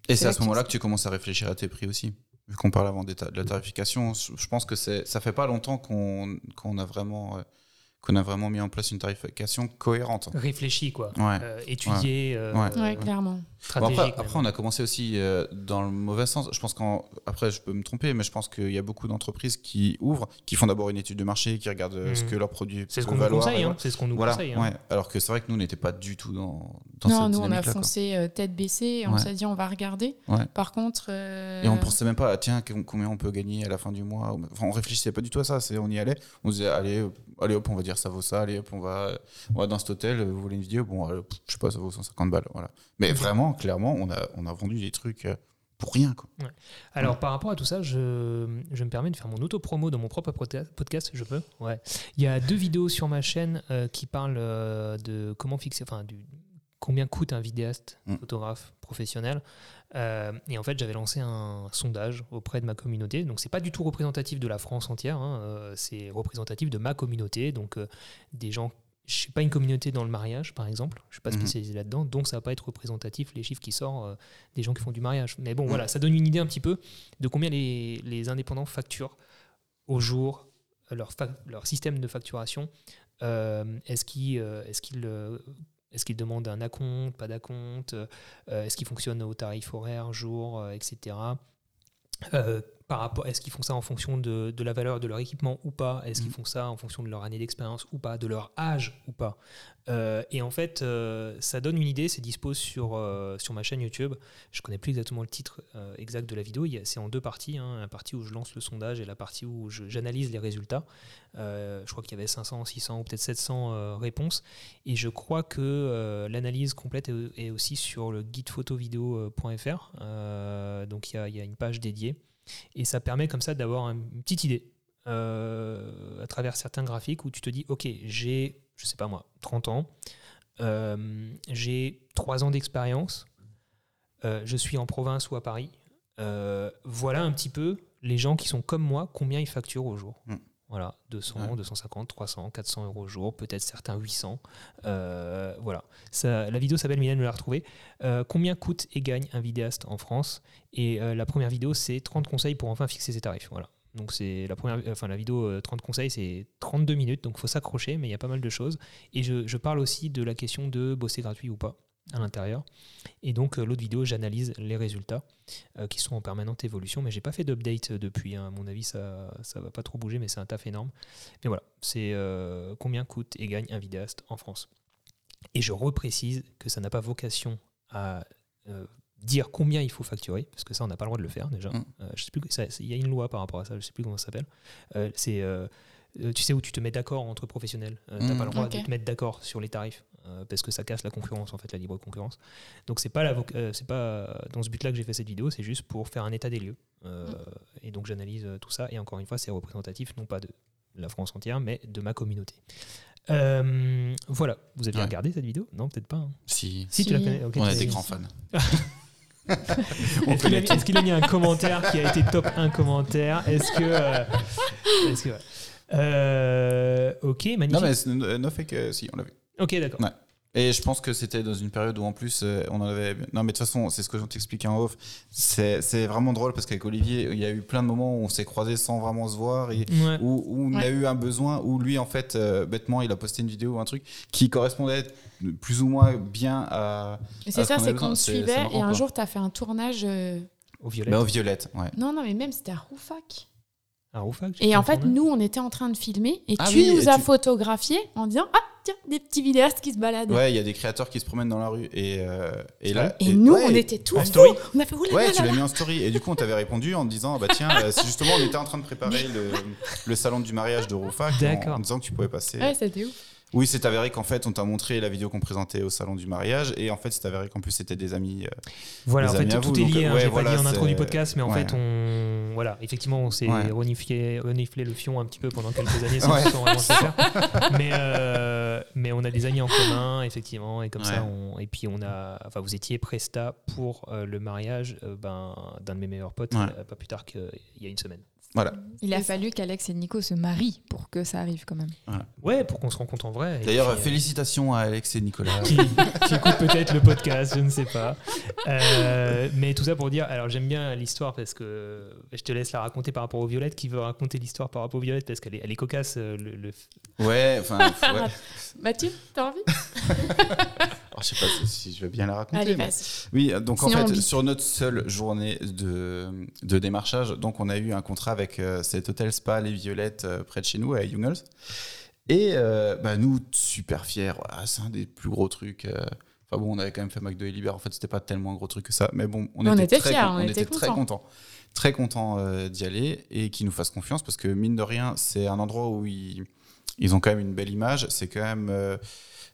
Et C'est à ce moment-là que tu commences à réfléchir à tes prix aussi. Vu qu'on parle avant de la tarification, je pense que ça fait pas longtemps qu'on qu'on a vraiment euh, qu'on a vraiment mis en place une tarification cohérente. Réfléchi, quoi. Ouais. Euh, étudié, euh, Ouais. Ouais, clairement. Bon, stratégique. après, on a commencé aussi euh, dans le mauvais sens. Je pense qu'après, je peux me tromper, mais je pense qu'il y a beaucoup d'entreprises qui ouvrent, qui font d'abord une étude de marché, qui regardent ce Mhm. que leurs produits c'est ce qu'on nous valoir. conseille. hein. C'est ce qu'on nous Voilà, conseille. hein. ouais. Alors que c'est vrai que nous, on n'était pas du tout dans, dans non, cette nous, on a quoi. foncé euh, tête baissée et on Ouais. s'est dit on va regarder. Ouais. Par contre. euh, Et on pensait même pas, tiens, com- combien on peut gagner à la fin du mois. Enfin, on réfléchissait pas du tout à ça. On y allait, on se disait, allez, allez hop, on va dire ça vaut ça, allez hop, on va, on va dans cet hôtel, vous voulez une vidéo, bon, euh, je sais pas, ça vaut 150 balles, voilà. Mais vraiment, clairement, on a, on a vendu des trucs euh, pour rien, quoi. Alors, par rapport à tout ça, je, je me permets de faire mon auto-promo dans mon propre podcast. Je peux? Ouais. Il y a deux vidéos sur ma chaîne euh, qui parlent euh, de comment fixer, enfin, du, combien coûte un vidéaste, Mm. photographe professionnel. Euh, et en fait, j'avais lancé un sondage auprès de ma communauté. Donc, c'est pas du tout représentatif de la France entière. hein, euh, c'est représentatif de ma communauté. Donc, euh, des gens. Je suis pas une communauté dans le mariage, par exemple. Je suis pas Mhm. spécialisé là-dedans, donc ça va pas être représentatif les chiffres qui sortent euh, des gens qui font du mariage. Mais bon, Mhm. voilà, ça donne une idée un petit peu de combien les, les indépendants facturent au jour leur, leur système de facturation. Est-ce qu'ils qu'ils, euh, est-ce qu'ils demandent un acompte, pas d'acompte euh, Est-ce qu'ils fonctionnent au tarif horaire, jour, euh, etc. Par rapport, est-ce qu'ils font ça en fonction de, de la valeur de leur équipement ou pas? Est-ce qu'ils Mhm. font ça en fonction de leur année d'expérience ou pas, de leur âge ou pas? Euh, Et en fait, euh, ça donne une idée. C'est dispo sur euh, sur ma chaîne YouTube. Je connais plus exactement le titre exact de la vidéo. C'est en deux parties. Hein, la partie où je lance le sondage et la partie où j'analyse les résultats. Je crois qu'il y avait 500, 600 ou peut-être 700 euh, réponses. Et je crois que l'analyse complète est, est aussi sur le guidephotovideo.fr. Donc il y, a, y a une page dédiée. Et ça permet comme ça d'avoir une petite idée euh, à travers certains graphiques où tu te dis, OK, j'ai, je sais pas moi, 30 ans, euh, j'ai 3 ans d'expérience, euh, je suis en province ou à Paris. Voilà un petit peu les gens qui sont comme moi, combien ils facturent au jour. Mm. Voilà, 200, Ouais. 250, 300, 400 euros au jour, peut-être certains 800. Euh, voilà. Ça, la vidéo s'appelle, Mylène me l'a retrouvée. Euh, combien coûte et gagne un vidéaste en France? Et euh, la première vidéo, c'est 30 conseils pour enfin fixer ses tarifs. Voilà. Donc c'est la première, enfin la vidéo euh, 30 conseils, c'est 32 minutes, donc faut s'accrocher, mais il y a pas mal de choses. Et je, je parle aussi de la question de bosser gratuit ou pas à l'intérieur. Et donc euh, l'autre vidéo, j'analyse les résultats euh, qui sont en permanente évolution, mais j'ai pas fait d'update depuis. hein. À mon avis, ça ça va pas trop bouger, mais c'est un taf énorme. Mais voilà, c'est euh, combien coûte et gagne un vidéaste en France. Et je reprécise que ça n'a pas vocation à euh, dire combien il faut facturer, parce que ça, on n'a pas le droit de le faire déjà. Mm. Euh, je sais plus, il y a une loi par rapport à ça, je sais plus comment ça s'appelle. Euh, c'est euh, euh, tu sais où tu te mets d'accord entre professionnels. Euh, T'as Mm. pas le droit de te mettre d'accord sur les tarifs euh, parce que ça casse la concurrence en fait, la libre concurrence. Donc c'est pas la euh, c'est pas dans ce but-là que j'ai fait cette vidéo, c'est juste pour faire un état des lieux. Euh, Et donc j'analyse euh, tout ça et encore une fois c'est représentatif non pas de la France entière mais de ma communauté. Euh, voilà, vous aviez Ouais. regardé cette vidéo? Non, peut-être pas. hein. Si, Si, tu la connais, ok, on a des grands fans. Est-ce qu'il a, est-ce qu'il a mis un commentaire qui a été top 1 commentaire? Est-ce que. euh, est-ce que ouais. Euh, ok, magnifique. Non, mais euh, no fait que si, on l'a vu. Ok, d'accord. Ouais. Et je pense que c'était dans une période où en plus euh, on en avait. Non, mais de toute façon, c'est ce que je t'expliquais en off. C'est c'est vraiment drôle parce qu'avec Olivier, il y a eu plein de moments où on s'est croisés sans vraiment se voir et Ouais. où, où on a eu un besoin, où lui, en fait, euh, bêtement, il a posté une vidéo ou un truc qui correspondait plus ou moins bien à. C'est ça, c'est qu'on suivait marrant, et un quoi. jour, tu as fait un tournage. euh, Au violet. Bah, aux violettes, ouais. Non, non, mais même c'était à Roufac. À Roufac, Et en fait, nous, on était en train de filmer et Ah tu oui, nous et as tu- photographié en disant Ah, tiens, des petits vidéastes qui se baladent. Ouais, il y a des créateurs qui se promènent dans la rue et, euh, et là. Et, nous, ouais, on était tous En fous. story On a fait Oula, Ouais, tu l'as mis en story. Et du coup, on t'avait répondu en disant bah tiens, euh, c'est justement, on était en train de préparer le, le salon du mariage de Roufac. en- D'accord. En, disant que tu pouvais passer. Ouais, c'était ouf. Oui, c'est avéré qu'en fait, on t'a montré la vidéo qu'on présentait au salon du mariage. Et en fait, c'est avéré qu'en plus, c'était des amis. euh, Voilà, en des fait, amis tout vous, est lié. hein, ouais, J'ai voilà, pas dit en intro du podcast, mais en ouais. fait, on, voilà, effectivement, on s'est Ouais. reniflé, reniflé le fion un petit peu pendant quelques années sans, sans vraiment se le faire. Mais, euh, mais on a des amis en commun, effectivement, et comme ça, on, et puis on a, enfin, vous étiez presta pour euh, le mariage ben, d'un de mes meilleurs potes, pas plus tard qu'il y a une semaine. Voilà. Il a fallu qu'Alex et Nico se marient pour que ça arrive quand même. Ouais, pour qu'on se rencontre en vrai. D'ailleurs, puis, euh, félicitations à Alex et Nicolas. qui, qui écoute peut-être le podcast, je ne sais pas. Euh, mais tout ça pour dire, alors j'aime bien l'histoire parce que je te laisse la raconter par rapport aux violettes. Qui veut raconter l'histoire par rapport aux violettes parce qu'elle est, elle est cocasse. euh, Le, le- Ouais, enfin, ouais. Mathieu, t'as envie? Alors, je sais pas si, je vais bien la raconter. Allez, mais-. Oui, donc Sinon, en fait, sur notre seule journée de, de démarchage, donc on a eu un contrat avec euh, cet hôtel spa Les Violettes euh, près de chez nous, à Jungels. Et euh, bah, nous, super fiers, voilà, c'est un des plus gros trucs. Enfin bon, on avait quand même fait McDo et Libère, en fait, c'était pas tellement un gros truc que ça, mais bon, on, était, était très, fiers, on était très contents. contents. Très contents euh, d'y aller et qu'ils nous fassent confiance parce que mine de rien, c'est un endroit où ils, ils ont quand même une belle image. C'est quand même. euh,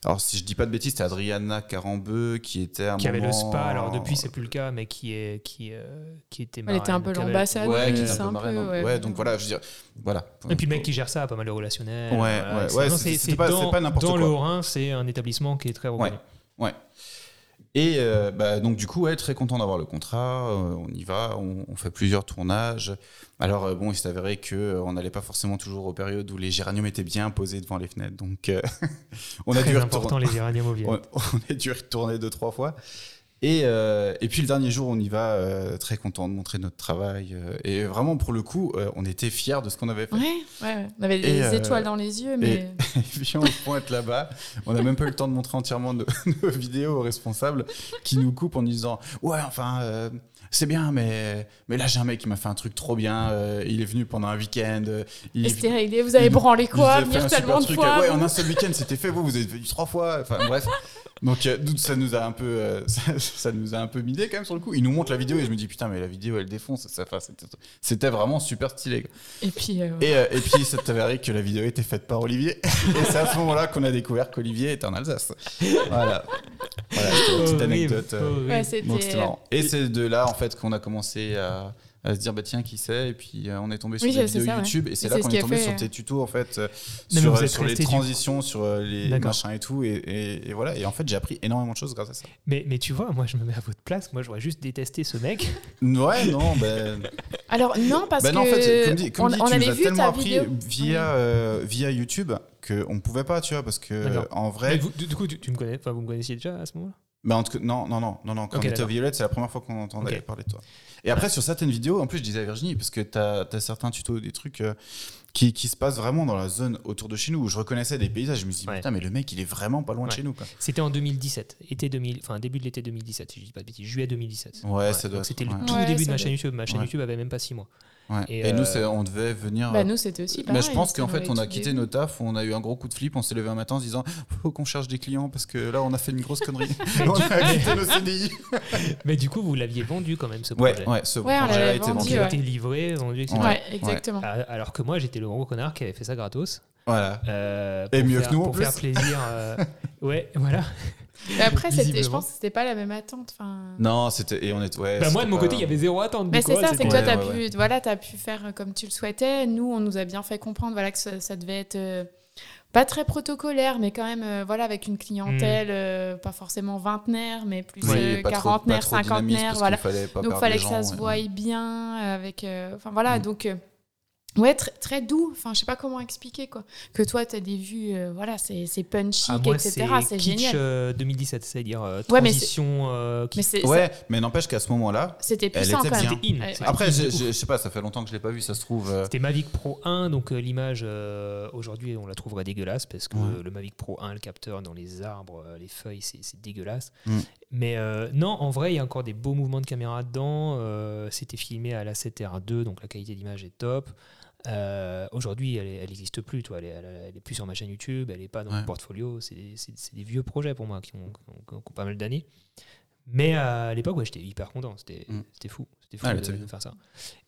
alors, si je dis pas de bêtises, c'était Adriana Carambeu qui était à qui avait le moment- spa. Alors depuis, c'est plus le cas, mais qui est qui euh, qui était. Elle était un marraine, peu l'ambassadrice. Ouais, qui Oui, était c'est un peu marraine, ouais. ouais, donc voilà, je veux dire, voilà. Et puis le mec qui gère ça a pas mal de relationnels. Ouais, voilà, ouais, c'est- ouais, non, c'est- pas- dans, pas n'importe dans quoi. le Haut-Rhin, c'est un établissement qui est très reconnu. Ouais. Et euh, bah, donc du coup, ouais, très content d'avoir le contrat. euh, on y va, on, on fait plusieurs tournages. Alors euh, bon, il s'est avéré que on n'allait pas forcément toujours aux périodes où les géraniums étaient bien posés devant les fenêtres. Donc on a Très dû important retourner. les géraniums au. On, on a dû retourner deux trois fois. Et, euh, et puis le dernier jour, on y va, euh, très content de montrer notre travail. euh, et vraiment, pour le coup, euh, on était fiers de ce qu'on avait fait. Ouais, ouais, ouais. On avait des Et, étoiles dans les yeux, mais. Et puis on se pointe là-bas. On n'a même pas eu le temps de montrer entièrement nos, nos vidéos aux responsables qui nous coupent en disant Ouais, enfin, euh, c'est bien, mais, mais là j'ai un mec qui m'a fait un truc trop bien. euh, il est venu pendant un week-end. euh, il est réglé. Vous avez il branlé quoi Venir tellement de fois Ouais, vous en un seul week-end, c'était fait. Vous, vous êtes venu trois fois. Enfin, bref. Donc, euh, ça nous a un peu, euh, ça, ça nous a un peu midé quand même sur le coup. Il nous montre la vidéo et je me dis putain, mais la vidéo elle défonce. Ça, enfin, c'était- c'était vraiment super stylé. quoi. Et puis. euh, Et, euh, et puis, ça avéré que la vidéo était faite par Olivier. Et c'est à ce moment-là qu'on a découvert qu'Olivier est en Alsace. Voilà. Voilà, c'était la petite anecdote. euh, ouais, donc c'était c'était. marrant. Et c'est de là, en fait, qu'on a commencé à, à se dire bah tiens qui c'est? Et puis euh, on est tombé sur Oui, des c'est vidéos ça, ouais. YouTube. Et c'est là qu'on est a tombé fait, sur euh, tes tutos en fait euh, sur, euh, les transitions sur les machins et tout. Et, et- et voilà. Et en fait j'ai appris énormément de choses grâce à ça. Mais, mais tu vois, moi je me mets à votre place, moi j'aurais juste détesté ce mec. ouais non ben Alors non, parce bah non, en que fait, comme dit, comme on, dit, on tu avait nous as vu tellement ta appris vidéo. via, euh, via YouTube qu'on pouvait pas, tu vois, parce que en Mais vrai, vous- du, coup, tu, tu me connais, enfin vous me connaissiez déjà à ce moment-là? Bah, en tout cas, non, non, non, non, non, quand Ok, on était. Violette, c'est la première fois qu'on entendait parler de toi. Et après, sur certaines vidéos, en plus, je disais à Virginie, parce que tu as, certains tutos, des trucs euh, qui, qui se passent vraiment dans la zone autour de chez nous, où je reconnaissais des paysages, je me suis dit, Ouais. putain, mais le mec, il est vraiment pas loin de chez nous. C'était en 2017, été 2000, enfin début de l'été 2017, si je dis pas de bêtises, juillet 2017. Ouais, ça doit C'était le ouais. tout Ouais, début de ma chaîne YouTube. Ma chaîne Ouais. YouTube avait même pas 6 mois. Ouais. Et, Et, nous, euh, on devait venir. Bah euh, nous c'était aussi mais pareil. je pense qu'en fait, on a quitté nos tafs, on a eu un gros coup de flip, on s'est levé un matin en se disant faut qu'on cherche des clients parce que là, on a fait une grosse connerie. on a quitté nos CDI. Mais du coup, vous l'aviez vendu quand même ce Ouais, projet. ouais, ce Ouais, projet a été vendu, vendu. Il a ouais. été livré, vendu, etc. Ouais, Ouais. exactement. Alors que moi, j'étais le gros connard qui avait fait ça gratos. Voilà. euh, Et mieux faire- que nous, en Pour plus. faire plaisir. euh, ouais, voilà. Mais après, c'était- je pense que c'était pas la même attente. Enfin. Non, c'était. Et on est. Ouais, Bah, moi, de mon pas- côté, il y avait zéro attente. Mais c'est ça, c'est que toi, ouais, pu, voilà, as pu faire comme tu le souhaitais. Nous, on nous a bien fait comprendre voilà, que ça, ça devait être euh, pas très protocolaire, mais quand même euh, voilà, avec une clientèle, euh, pas forcément vingtenaire, mais plus Oui, euh, quarantenaire, cinquantenaire. Voilà. fallait pas Donc, fallait que ça se ouais. voie bien. Avec, euh, enfin, voilà, Mm. donc. Ouais, très, très doux. Enfin, je sais pas comment expliquer quoi. Que toi, tu as des vues, euh, voilà, c'est c'est punchy, Ah, moi, etc. C'est génial. euh, 2017, c'est-à-dire euh, Ouais, transition. euh, qui- Mais c'est- Ouais, mais n'empêche qu'à ce moment-là. c'était elle puissant était quand même. bien. In, Ouais. Après, je, ouf. je- je sais pas, ça fait longtemps que je l'ai pas vu, ça se trouve. euh, C'était Mavic Pro 1, donc euh, l'image euh, aujourd'hui on la trouverait dégueulasse parce que Ouais. le Mavic Pro 1, le capteur dans les arbres, euh, les feuilles, c'est c'est dégueulasse. Mm. Mais euh, non, en vrai, il y a encore des beaux mouvements de caméra dedans. euh, C'était filmé à la 7R2, donc la qualité d'image est top. Euh, aujourd'hui, elle n'existe plus, toi. Elle, est, elle, elle est plus sur ma chaîne YouTube, elle n'est pas dans Ouais. mon portfolio. C'est des vieux projets pour moi qui ont, qui ont- qui ont pas mal d'années. Mais à l'époque, ouais, j'étais hyper content. C'était Mm. c'était fou. C'était fou Ah, de, de faire ça.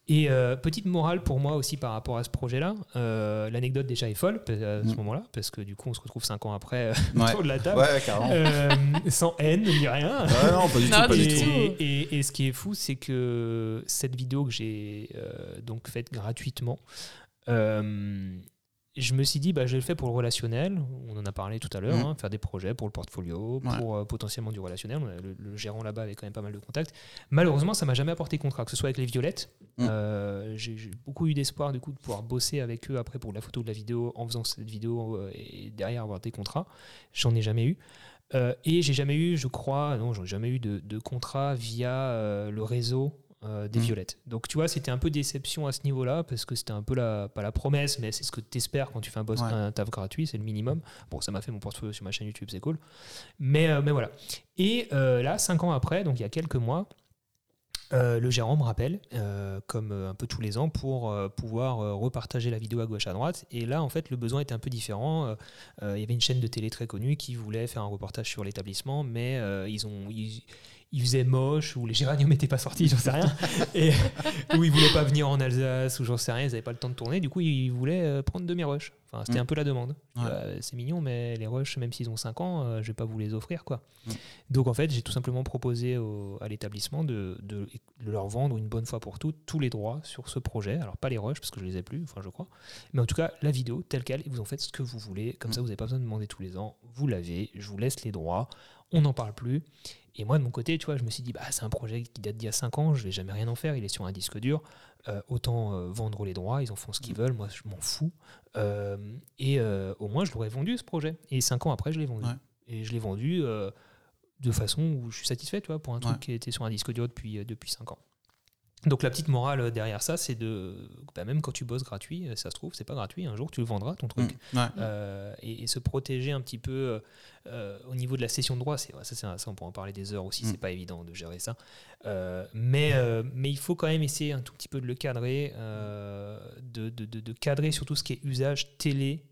Et euh, petite morale pour moi aussi par rapport à ce projet-là. euh, L'anecdote déjà est folle euh, à ce Mm. moment-là, parce que du coup, on se retrouve cinq ans après euh, Ouais. autour de la table. Ouais, carrément. Euh, sans haine ni rien. Ouais, non, pas du Non, tout, pas du Et, tout. tout. et- et ce qui est fou, c'est que cette vidéo que j'ai euh, donc faite gratuitement, euh, je me suis dit, bah, je le fais pour le relationnel. On en a parlé tout à l'heure, Mhm. hein, faire des projets pour le portfolio, Ouais. pour euh, potentiellement du relationnel. Le, le gérant là-bas avait quand même pas mal de contacts. Malheureusement, ça m'a jamais apporté contrat, que ce soit avec les Violettes. Mhm. Euh, j'ai beaucoup eu d'espoir du coup de pouvoir bosser avec eux après pour la photo de la vidéo en faisant cette vidéo euh, et derrière avoir des contrats. J'en ai jamais eu. Et j'ai jamais eu, je crois, non, j'en ai jamais eu de, de contrat via le réseau euh, des Mhm. Violettes. Donc tu vois, c'était un peu déception à ce niveau-là parce que c'était un peu la, pas la promesse, mais c'est ce que tu espères quand tu fais un, boss, Ouais. un taf gratuit, c'est le minimum. Bon, ça m'a fait mon portfolio sur ma chaîne YouTube, c'est cool. Mais, euh, mais voilà. Et euh, là, cinq ans après, donc il y a quelques mois, euh, le gérant me rappelle, euh, comme euh, un peu tous les ans, pour pouvoir repartager la vidéo à gauche à droite. Et là, en fait, le besoin était un peu différent. Il y avait une chaîne de télé très connue qui voulait faire un reportage sur l'établissement, mais ils ont. Ils, ils faisaient moche ou les géraniums n'étaient pas sortis, j'en sais rien. Et, ou ils voulaient pas venir en Alsace ou j'en sais rien, ils n'avaient pas le temps de tourner. Du coup, ils voulaient euh, prendre de mes rushs. Enfin, c'était Mm. un peu la demande. Ouais. Euh, c'est mignon, mais les rushs, même s'ils ont 5 ans, euh, je vais pas vous les offrir. quoi. Mm. Donc en fait, j'ai tout simplement proposé au- à l'établissement de, de- de leur vendre une bonne fois pour toutes tous les droits sur ce projet. Alors pas les rushs parce que je les ai plus, enfin je crois. Mais en tout cas, la vidéo telle quelle, et vous en faites ce que vous voulez. Comme Mm. ça, vous n'avez pas besoin de demander tous les ans. Vous l'avez, je vous laisse les droits. On n'en parle plus. Et moi, de mon côté, tu vois, je me suis dit, bah, c'est un projet qui date d'il y a 5 ans, je vais jamais rien en faire, il est sur un disque dur. Euh, autant euh, vendre les droits, ils en font ce qu'ils veulent, moi je m'en fous. Euh, et au moins, je l'aurais vendu ce projet. Et 5 ans après, je l'ai vendu. Ouais. Et je l'ai vendu de façon où je suis satisfait, tu vois, pour un truc Ouais. qui était sur un disque dur depuis, depuis 5 ans. Donc la petite morale derrière ça, c'est de, bah, même quand tu bosses gratuit, euh, ça se trouve, c'est pas gratuit, un jour tu le vendras ton truc. Mm. Ouais. Euh, et, et se protéger un petit peu euh, au niveau de la cession de droit, c'est, ça, on pourra en parler des heures aussi, Mm. c'est pas évident de gérer ça. Euh, mais, mais il faut quand même essayer un tout petit peu de le cadrer, de, de- de- de cadrer surtout ce qui est usage télé.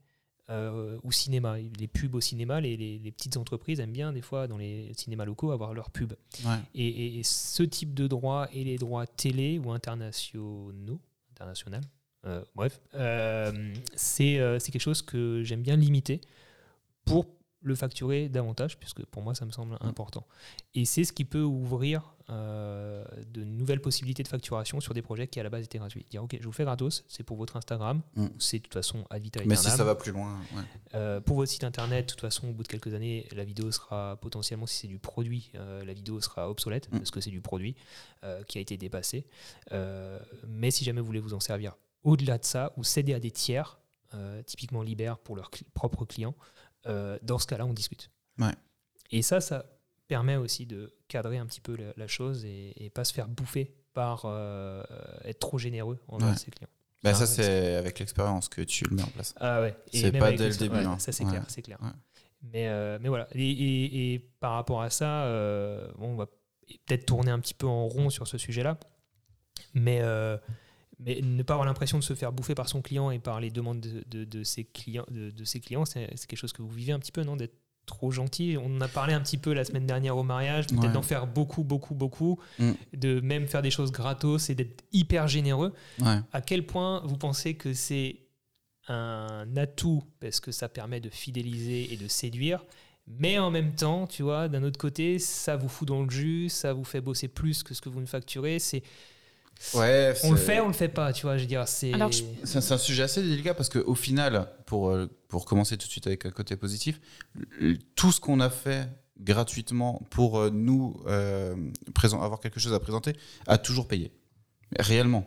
Euh, ou cinéma, les pubs au cinéma, les, les- les petites entreprises aiment bien des fois dans les cinémas locaux avoir leurs pubs. Ouais. Et, et- et ce type de droit et les droits télé ou internationaux, international, euh, bref, euh, c'est euh, c'est quelque chose que j'aime bien limiter pour le facturer davantage, puisque pour moi, ça me semble important. Et c'est ce qui peut ouvrir euh, de nouvelles possibilités de facturation sur des projets qui à la base étaient gratuits. Dire, ok, je vous fais gratos, c'est pour votre Instagram, Mm. c'est de toute façon ad vitam Mais si ça va plus loin, ouais. Euh, pour votre site internet, de toute façon, au bout de quelques années, la vidéo sera potentiellement, si c'est du produit, euh, la vidéo sera obsolète Mm. parce que c'est du produit qui a été dépassé. Mais si jamais vous voulez vous en servir au-delà de ça ou céder à des tiers, typiquement Liber pour leurs propres clients, euh, dans ce cas-là, on discute. Ouais. Et ça, ça permet aussi de cadrer un petit peu la, la chose et, et pas se faire bouffer par euh, être trop généreux envers Ouais. ses clients. Bah, Ah, ça, c'est avec l'expérience que tu le mets en place. Ah ouais. C'est pas dès le début, ouais, hein. Ça c'est clair, c'est clair. Mais, euh, mais voilà. Et, et- et par rapport à ça, bon, on va peut-être tourner un petit peu en rond sur ce sujet-là, mais mais ne pas avoir l'impression de se faire bouffer par son client et par les demandes de, de- de ses clients, de, de ses clients, c'est quelque chose que vous vivez un petit peu, non D'être trop gentil. On en a parlé un petit peu la semaine dernière au mariage, peut-être Ouais. d'en faire beaucoup, beaucoup, beaucoup, Mm. de même faire des choses gratos et d'être hyper généreux Ouais. à quel point vous pensez que c'est un atout parce que ça permet de fidéliser et de séduire, mais en même temps, tu vois, d'un autre côté, ça vous fout dans le jus, ça vous fait bosser plus que ce que vous ne facturez. C'est, Ouais, on le fait, on le fait pas, tu vois. Je veux dire, c'est. Alors, je- C'est c'est un sujet assez délicat parce qu'au final, pour, euh, pour commencer tout de suite avec un côté positif, tout ce qu'on a fait gratuitement pour euh, nous euh, présent- avoir quelque chose à présenter a toujours payé. Réellement.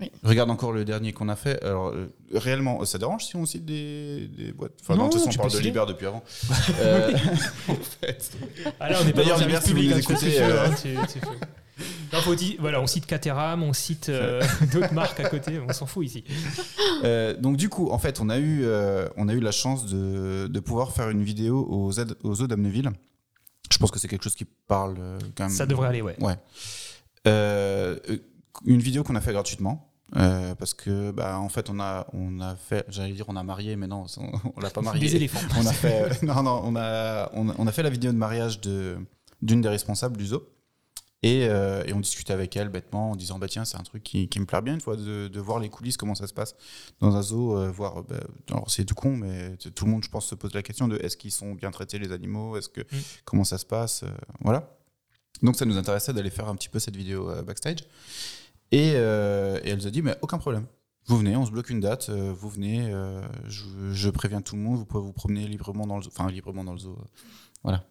Oui. Regarde encore le dernier qu'on a fait. Alors, euh, réellement, ça dérange si on cite des, des boîtes? Enfin, Non, non, de toute façon, tu on parle de. Liber depuis avant. Euh, en fait. Là, on est pas D'ailleurs, service si vous public, nous tu écoutez, fais, tu- tu fais. Non, faut dire- voilà, on cite Caterham, on cite euh, d'autres marques à côté, on s'en fout ici. Euh, donc du coup, en fait, on a eu, euh, on a eu la chance de, de pouvoir faire une vidéo aux, aux eaux d'Amneville. Je pense que c'est quelque chose qui parle quand même. Ça devrait aller, ouais. Ouais. Une vidéo qu'on a fait gratuitement. parce que bah en fait on a on a fait j'allais dire on a marié mais non on, on l'a pas marié Des éléphants. on a fait non non on a on, a- on a fait la vidéo de mariage de d'une des responsables du zoo et, euh, et on discutait avec elle bêtement en disant bah tiens c'est un truc qui, qui me plaît bien une fois de, de voir les coulisses comment ça se passe dans un zoo euh, voir bah, alors c'est tout con mais tout le monde je pense se pose la question de est-ce qu'ils sont bien traités les animaux est-ce que comment ça se passe euh, voilà donc ça nous intéressait d'aller faire un petit peu cette vidéo backstage et, et elle nous a dit mais aucun problème vous venez, on se bloque une date, vous venez, je, je préviens tout le monde, vous pouvez vous promener librement dans le zoo. Enfin, librement dans le zoo. Euh, Voilà.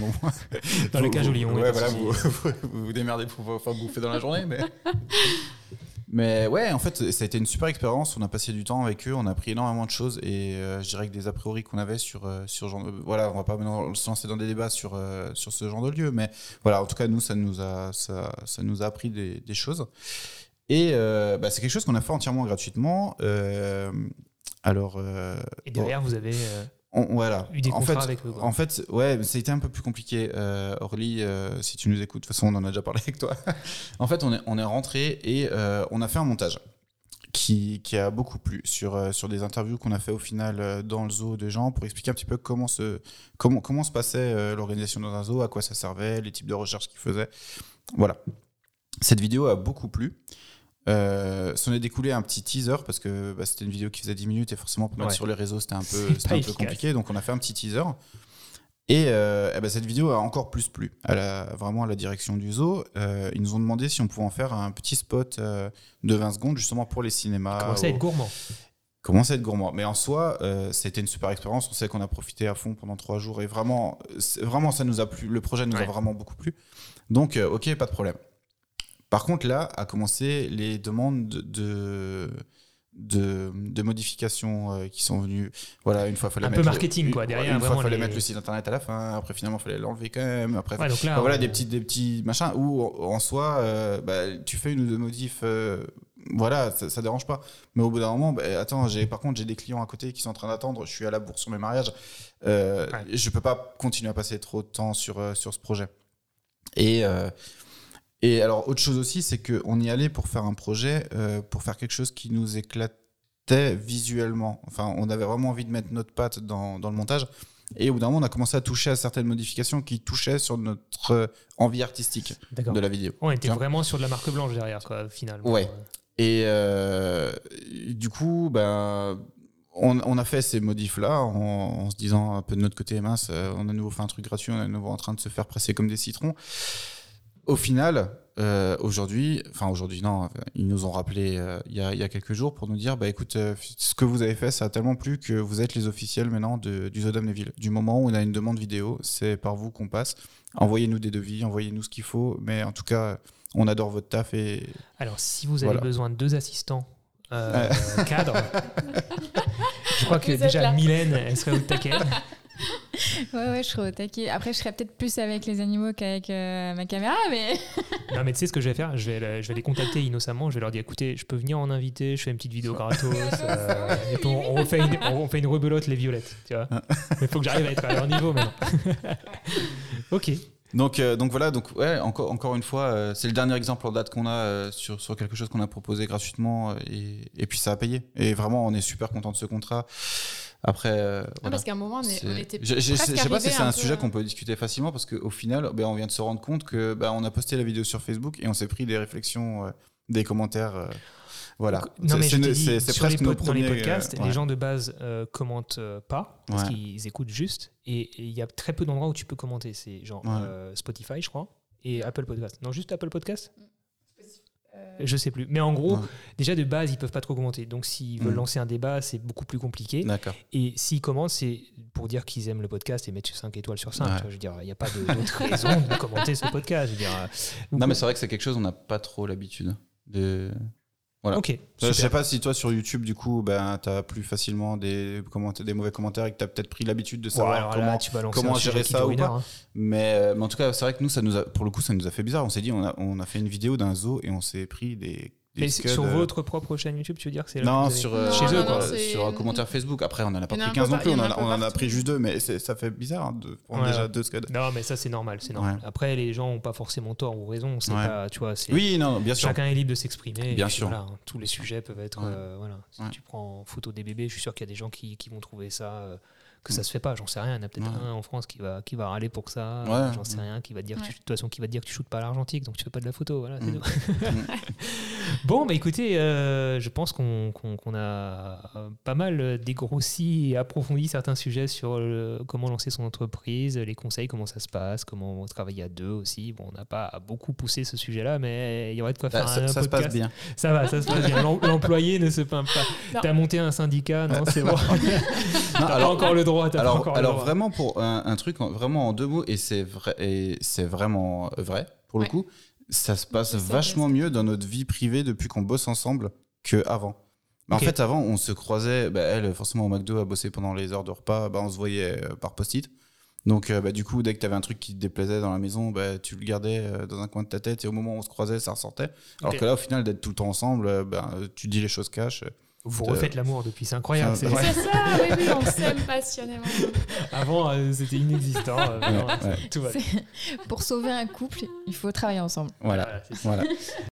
bon, Dans les vous- cages au lion, Ouais, voilà, vous, vous vous démerdez pour vous faire bouffer dans la journée. Mais... mais ouais, en fait, ça a été une super expérience. On a passé du temps avec eux, on a appris énormément de choses. Et euh, je dirais que des a priori qu'on avait sur, euh, sur genre, euh, voilà, on va pas se lancer dans des débats sur, euh, sur ce genre de lieu. Mais voilà, en tout cas, nous, ça nous a, ça, ça nous a appris des, des choses. Et euh, bah, c'est quelque chose qu'on a fait entièrement gratuitement. Euh, alors, euh, Et derrière, vous avez euh, on- voilà. eu des en fait, avec eux. en fait, ouais, ça a été un peu plus compliqué. Euh, Orly, euh, si tu nous écoutes, de toute façon, on en a déjà parlé avec toi. en fait, on est, on est rentré et euh, on a fait un montage qui, qui a beaucoup plu sur, euh, sur des interviews qu'on a fait au final dans le zoo de gens pour expliquer un petit peu comment se, comment, comment se passait l'organisation dans un zoo, à quoi ça servait, les types de recherches qu'ils faisaient. Voilà. Cette vidéo a beaucoup plu. Euh, S'en est découlé un petit teaser parce que bah, c'était une vidéo qui faisait 10 minutes et forcément pour mettre Ouais. sur les réseaux c'était un peu, un compliqué donc on a fait un petit teaser et, euh, eh ben, cette vidéo a encore plus plu à la, vraiment à la direction du zoo Euh, ils nous ont demandé si on pouvait en faire un petit spot euh, de 20 secondes justement pour les cinémas Commencez à être gourmand. commence à être gourmand. Mais en soi, euh, c'était une super expérience. On sait qu'on a profité à fond pendant trois jours et vraiment, vraiment, ça nous a plu. Le projet nous Ouais. a vraiment beaucoup plu. Donc, euh, ok, pas de problème. Par contre, là, a commencé les demandes de, de, de modifications euh, qui sont venues. Voilà, une fois, fallait Un peu mettre marketing, une- quoi, derrière, Une fois, fallait les- mettre le site internet à la fin. Après, finalement, fallait l'enlever quand même. Après, Ouais, donc là, Enfin, voilà, on- des petits, des petits machins où, en soi, euh, bah, tu fais une ou deux modifs, euh, voilà, ça, ça dérange pas. Mais au bout d'un moment, bah, attends, j'ai, par contre, j'ai des clients à côté qui sont en train d'attendre, je suis à la bourse sur mes mariages, Ouais. je peux pas continuer à passer trop de temps sur, sur ce projet. Et, et alors, autre chose aussi, c'est qu'on y allait pour faire un projet, euh, pour faire quelque chose qui nous éclatait visuellement. Enfin, on avait vraiment envie de mettre notre patte dans, dans le montage. Et au bout d'un moment, on a commencé à toucher à certaines modifications qui touchaient sur notre euh, envie artistique de la vidéo. On était vraiment sur de la marque blanche derrière, quoi, finalement. Ouais. Et euh, du coup, ben, on, a fait ces modifs-là en, en se disant un peu de notre côté, mince, on a de nouveau fait un truc gratuit, on est de nouveau en train de se faire presser comme des citrons. Au final, euh, aujourd'hui, enfin aujourd'hui non, ils nous ont rappelé euh, il y, a, il y a quelques jours pour nous dire, bah écoute, euh, ce que vous avez fait, ça a tellement plu que vous êtes les officiels maintenant de, du Zodam Neville. Du moment où on a une demande vidéo, c'est par vous qu'on passe. Envoyez-nous des devis, envoyez-nous ce qu'il faut, mais en tout cas, on adore votre taf et Alors, si vous avez Voilà. besoin de deux assistants euh, cadres, je crois que déjà là. Mylène, elle serait au taquet. Ouais, ouais, je serais au taquet. Après, je serais peut-être plus avec les animaux qu'avec euh, ma caméra, mais. Non, mais tu sais ce que je vais faire? Je vais, le- je vais les contacter innocemment. Je vais leur dire écoutez, je peux venir en invité, je fais une petite vidéo gratos. euh, et puis on, on refait une, on fait une rebelote les violettes. Tu vois Mais il faut que j'arrive à être à leur niveau maintenant. ok. Donc, euh, donc voilà, donc ouais, encore, encore une fois, euh, c'est le dernier exemple en date qu'on a euh, sur, sur quelque chose qu'on a proposé gratuitement et, et puis ça a payé. Et vraiment, on est super content de ce contrat. Après, euh, Ah, voilà. parce qu'à un moment, on, est- on était Je, je- je presque sais pas si c'est un peu sujet qu'on peut discuter facilement parce qu'au final, ben, on vient de se rendre compte que ben, on a posté la vidéo sur Facebook et on s'est pris des réflexions, euh, des commentaires. euh, voilà. Donc, non, mais C'est- sur les presque nos dans les premiers, podcasts, euh, ouais. les gens de base euh, commentent euh, pas parce Ouais. qu'ils écoutent juste. Et il y a très peu d'endroits où tu peux commenter. C'est genre Ouais. euh, Spotify, je crois, et Apple Podcast. Non, juste Apple Podcast Euh, Je sais plus. Mais en gros, Ouais. déjà de base, ils peuvent pas trop commenter. Donc s'ils veulent Mm. lancer un débat, c'est beaucoup plus compliqué. D'accord. Et s'ils commentent, c'est pour dire qu'ils aiment le podcast et mettre 5 étoiles sur 5. Ouais. Tu vois, Je veux dire, il n'y a pas d'autre raison de commenter ce podcast. Je veux dire, euh, Non, mais c'est vrai que c'est quelque chose, on n'a pas trop l'habitude de. Voilà. Ok. Je super. sais pas si toi sur YouTube du coup ben t'as plus facilement des commentaires, des mauvais commentaires et que t'as peut-être pris l'habitude de savoir comment. là, gérer ça ou pas. heure, hein. Mais, euh, mais en tout cas c'est vrai que nous ça nous a pour le coup ça nous a fait bizarre. On s'est dit on a on a fait une vidéo d'un zoo et on s'est pris des. Mais sur votre propre chaîne YouTube, tu veux dire que c'est Non, avez- sur, euh, Chez eux, non, quoi. non, sur un commentaire Facebook. Après, on en a pas pris un 15 peu non plus. On, a on en a pris juste deux, mais c'est- ça fait bizarre hein, de prendre Ouais, déjà ouais. deux scuds. Non, mais ça, c'est normal. C'est normal. Ouais. Après, les gens n'ont pas forcément tort ou raison. C'est Ouais. pas, tu vois. Oui, non, bien sûr. Chacun est libre de s'exprimer. Bien sûr. voilà, hein, tous les sujets peuvent être. Ouais. euh, voilà. Si Ouais. tu prends en photo des bébés, je suis sûr qu'il y a des gens qui, qui vont trouver ça. euh, que Mm. ça se fait pas, j'en sais rien. Il y en a peut-être Ouais. un en France qui va, qui va râler pour ça. Ouais. J'en sais rien, qui va dire, que tu- Ouais. de toute façon, qui va te dire que tu shootes pas à l'argentique, donc tu fais pas de la photo. Voilà, c'est Mm. tout. bon, bah écoutez, euh, je pense qu'on a euh, pas mal dégrossi et approfondi certains sujets sur le- comment lancer son entreprise, les conseils, comment ça se passe, comment travailler à deux aussi. Bon, on n'a pas beaucoup poussé ce sujet-là, mais il y aurait de quoi faire Bah, un ça, ça se podcast. passe bien. Ça va, ça se passe bien. L'em- L'employé ne se plaint pas. T'as monté un syndicat, non, c'est bon. T'as pas encore le droit. T'as pas Alors, encore le alors droit. vraiment pour un, un truc en- vraiment en deux mots et c'est vrai et c'est vraiment vrai pour le Ouais. coup, ça se passe ça, vachement mieux dans notre vie privée depuis qu'on bosse ensemble que avant. Bah, Ok. En fait, avant, on se croisait. bah, elle, forcément, au McDo, à bosser pendant les heures de repas. Bah, on se voyait euh, par post-it. Donc, euh, bah, du coup, dès que tu avais un truc qui te déplaisait dans la maison, bah, tu le gardais euh, dans un coin de ta tête et au moment où on se croisait, ça ressortait. Alors Ok. que là, au final, d'être tout le temps ensemble, euh, bah, tu dis les choses cash. Vous refaites l'amour depuis, c'est incroyable. Enfin, c'est ouais. ça, oui, oui, on s'aime passionnément. Avant, euh, c'était inexistant. euh, Ouais, non, ouais. Tout va. Pour sauver un couple, il faut travailler ensemble. Voilà. Voilà, c'est ça. voilà.